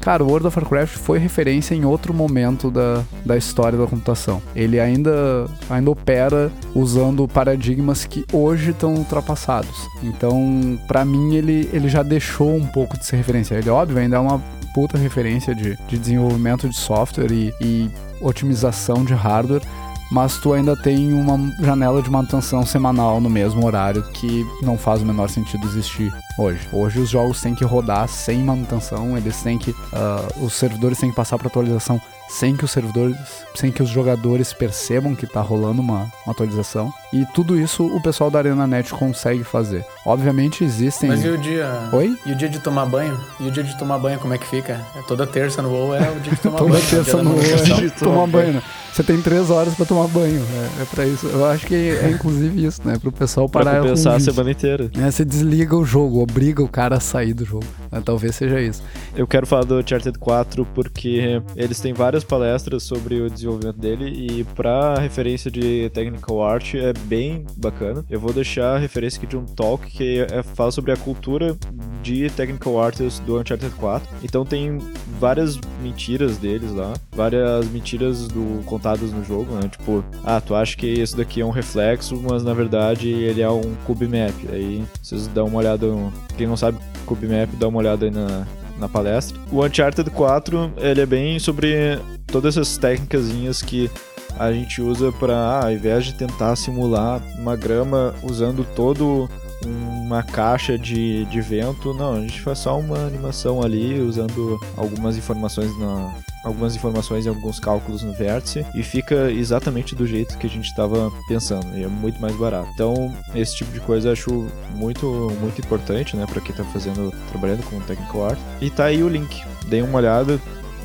Cara, o World of Warcraft foi referência em outro momento da, da história da computação. Ele ainda, ainda opera usando paradigmas que hoje estão ultrapassados. Então, para mim, ele, ele já deixou um pouco de ser referência. Ele, óbvio, ainda é uma puta referência de, de desenvolvimento de software e, e otimização de hardware, mas tu ainda tem uma janela de manutenção semanal no mesmo horário que não faz o menor sentido existir hoje. Hoje os jogos têm que rodar sem manutenção, eles têm que. Uh, os servidores têm que passar para atualização sem que os servidores, sem que os jogadores percebam que está rolando uma, uma, atualização. E tudo isso o pessoal da ArenaNet consegue fazer. Obviamente existem. Mas e o dia? Oi? E o dia de tomar banho? E o dia de tomar banho, como é que fica? É toda terça no WoW é o dia de tomar toda banho. Toda terça no WoW é o dia de tomar banho. Né? Você tem três horas para tomar banho. É, é para isso. Eu acho que é inclusive isso, né? Pro pessoal parar. Pra compensar a semana inteira. É, você desliga o jogo, obriga o cara a sair do jogo. É, talvez seja isso. Eu quero falar do Uncharted 4 porque eles têm várias palestras sobre o desenvolvimento dele e pra referência de technical art é bem bacana. Eu vou deixar a referência aqui de um talk que é, fala sobre a cultura de technical artists do Uncharted 4. Então tem várias mentiras deles lá, várias mentiras do contadas no jogo, né? Tipo, ah, tu acha que isso daqui é um reflexo, mas na verdade ele é um cube map. Aí vocês dão uma olhada, quem não sabe cube map, dá uma olhada aí na na palestra. O Uncharted 4, ele é bem sobre todas essas técnicas que a gente usa para, ah, ao invés de tentar simular uma grama usando todo uma caixa de, de vento, não, a gente faz só uma animação ali usando algumas informações na algumas informações e alguns cálculos no vértice e fica exatamente do jeito que a gente estava pensando e é muito mais barato. Então, esse tipo de coisa eu acho muito muito importante, né, para quem está fazendo trabalhando com technical art. E tá aí o link. Deem uma olhada,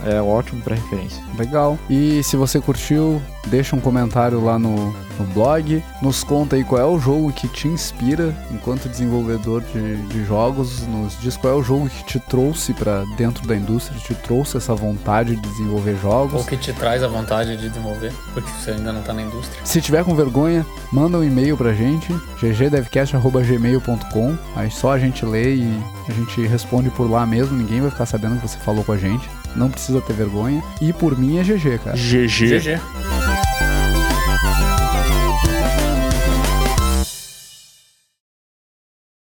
é ótimo para referência. Legal. E se você curtiu, deixa um comentário lá no, no blog. Nos conta aí qual é o jogo que te inspira enquanto desenvolvedor de, de jogos. Nos diz qual é o jogo que te trouxe para dentro da indústria, te trouxe essa vontade de desenvolver jogos. Ou que te traz a vontade de desenvolver, porque você ainda não tá na indústria. Se tiver com vergonha, manda um e-mail pra gente, ggdevcast.gmail.com. Aí só a gente lê e a gente responde por lá mesmo, ninguém vai ficar sabendo que você falou com a gente. Não precisa ter vergonha. E por mim é GG, cara. GG. GG.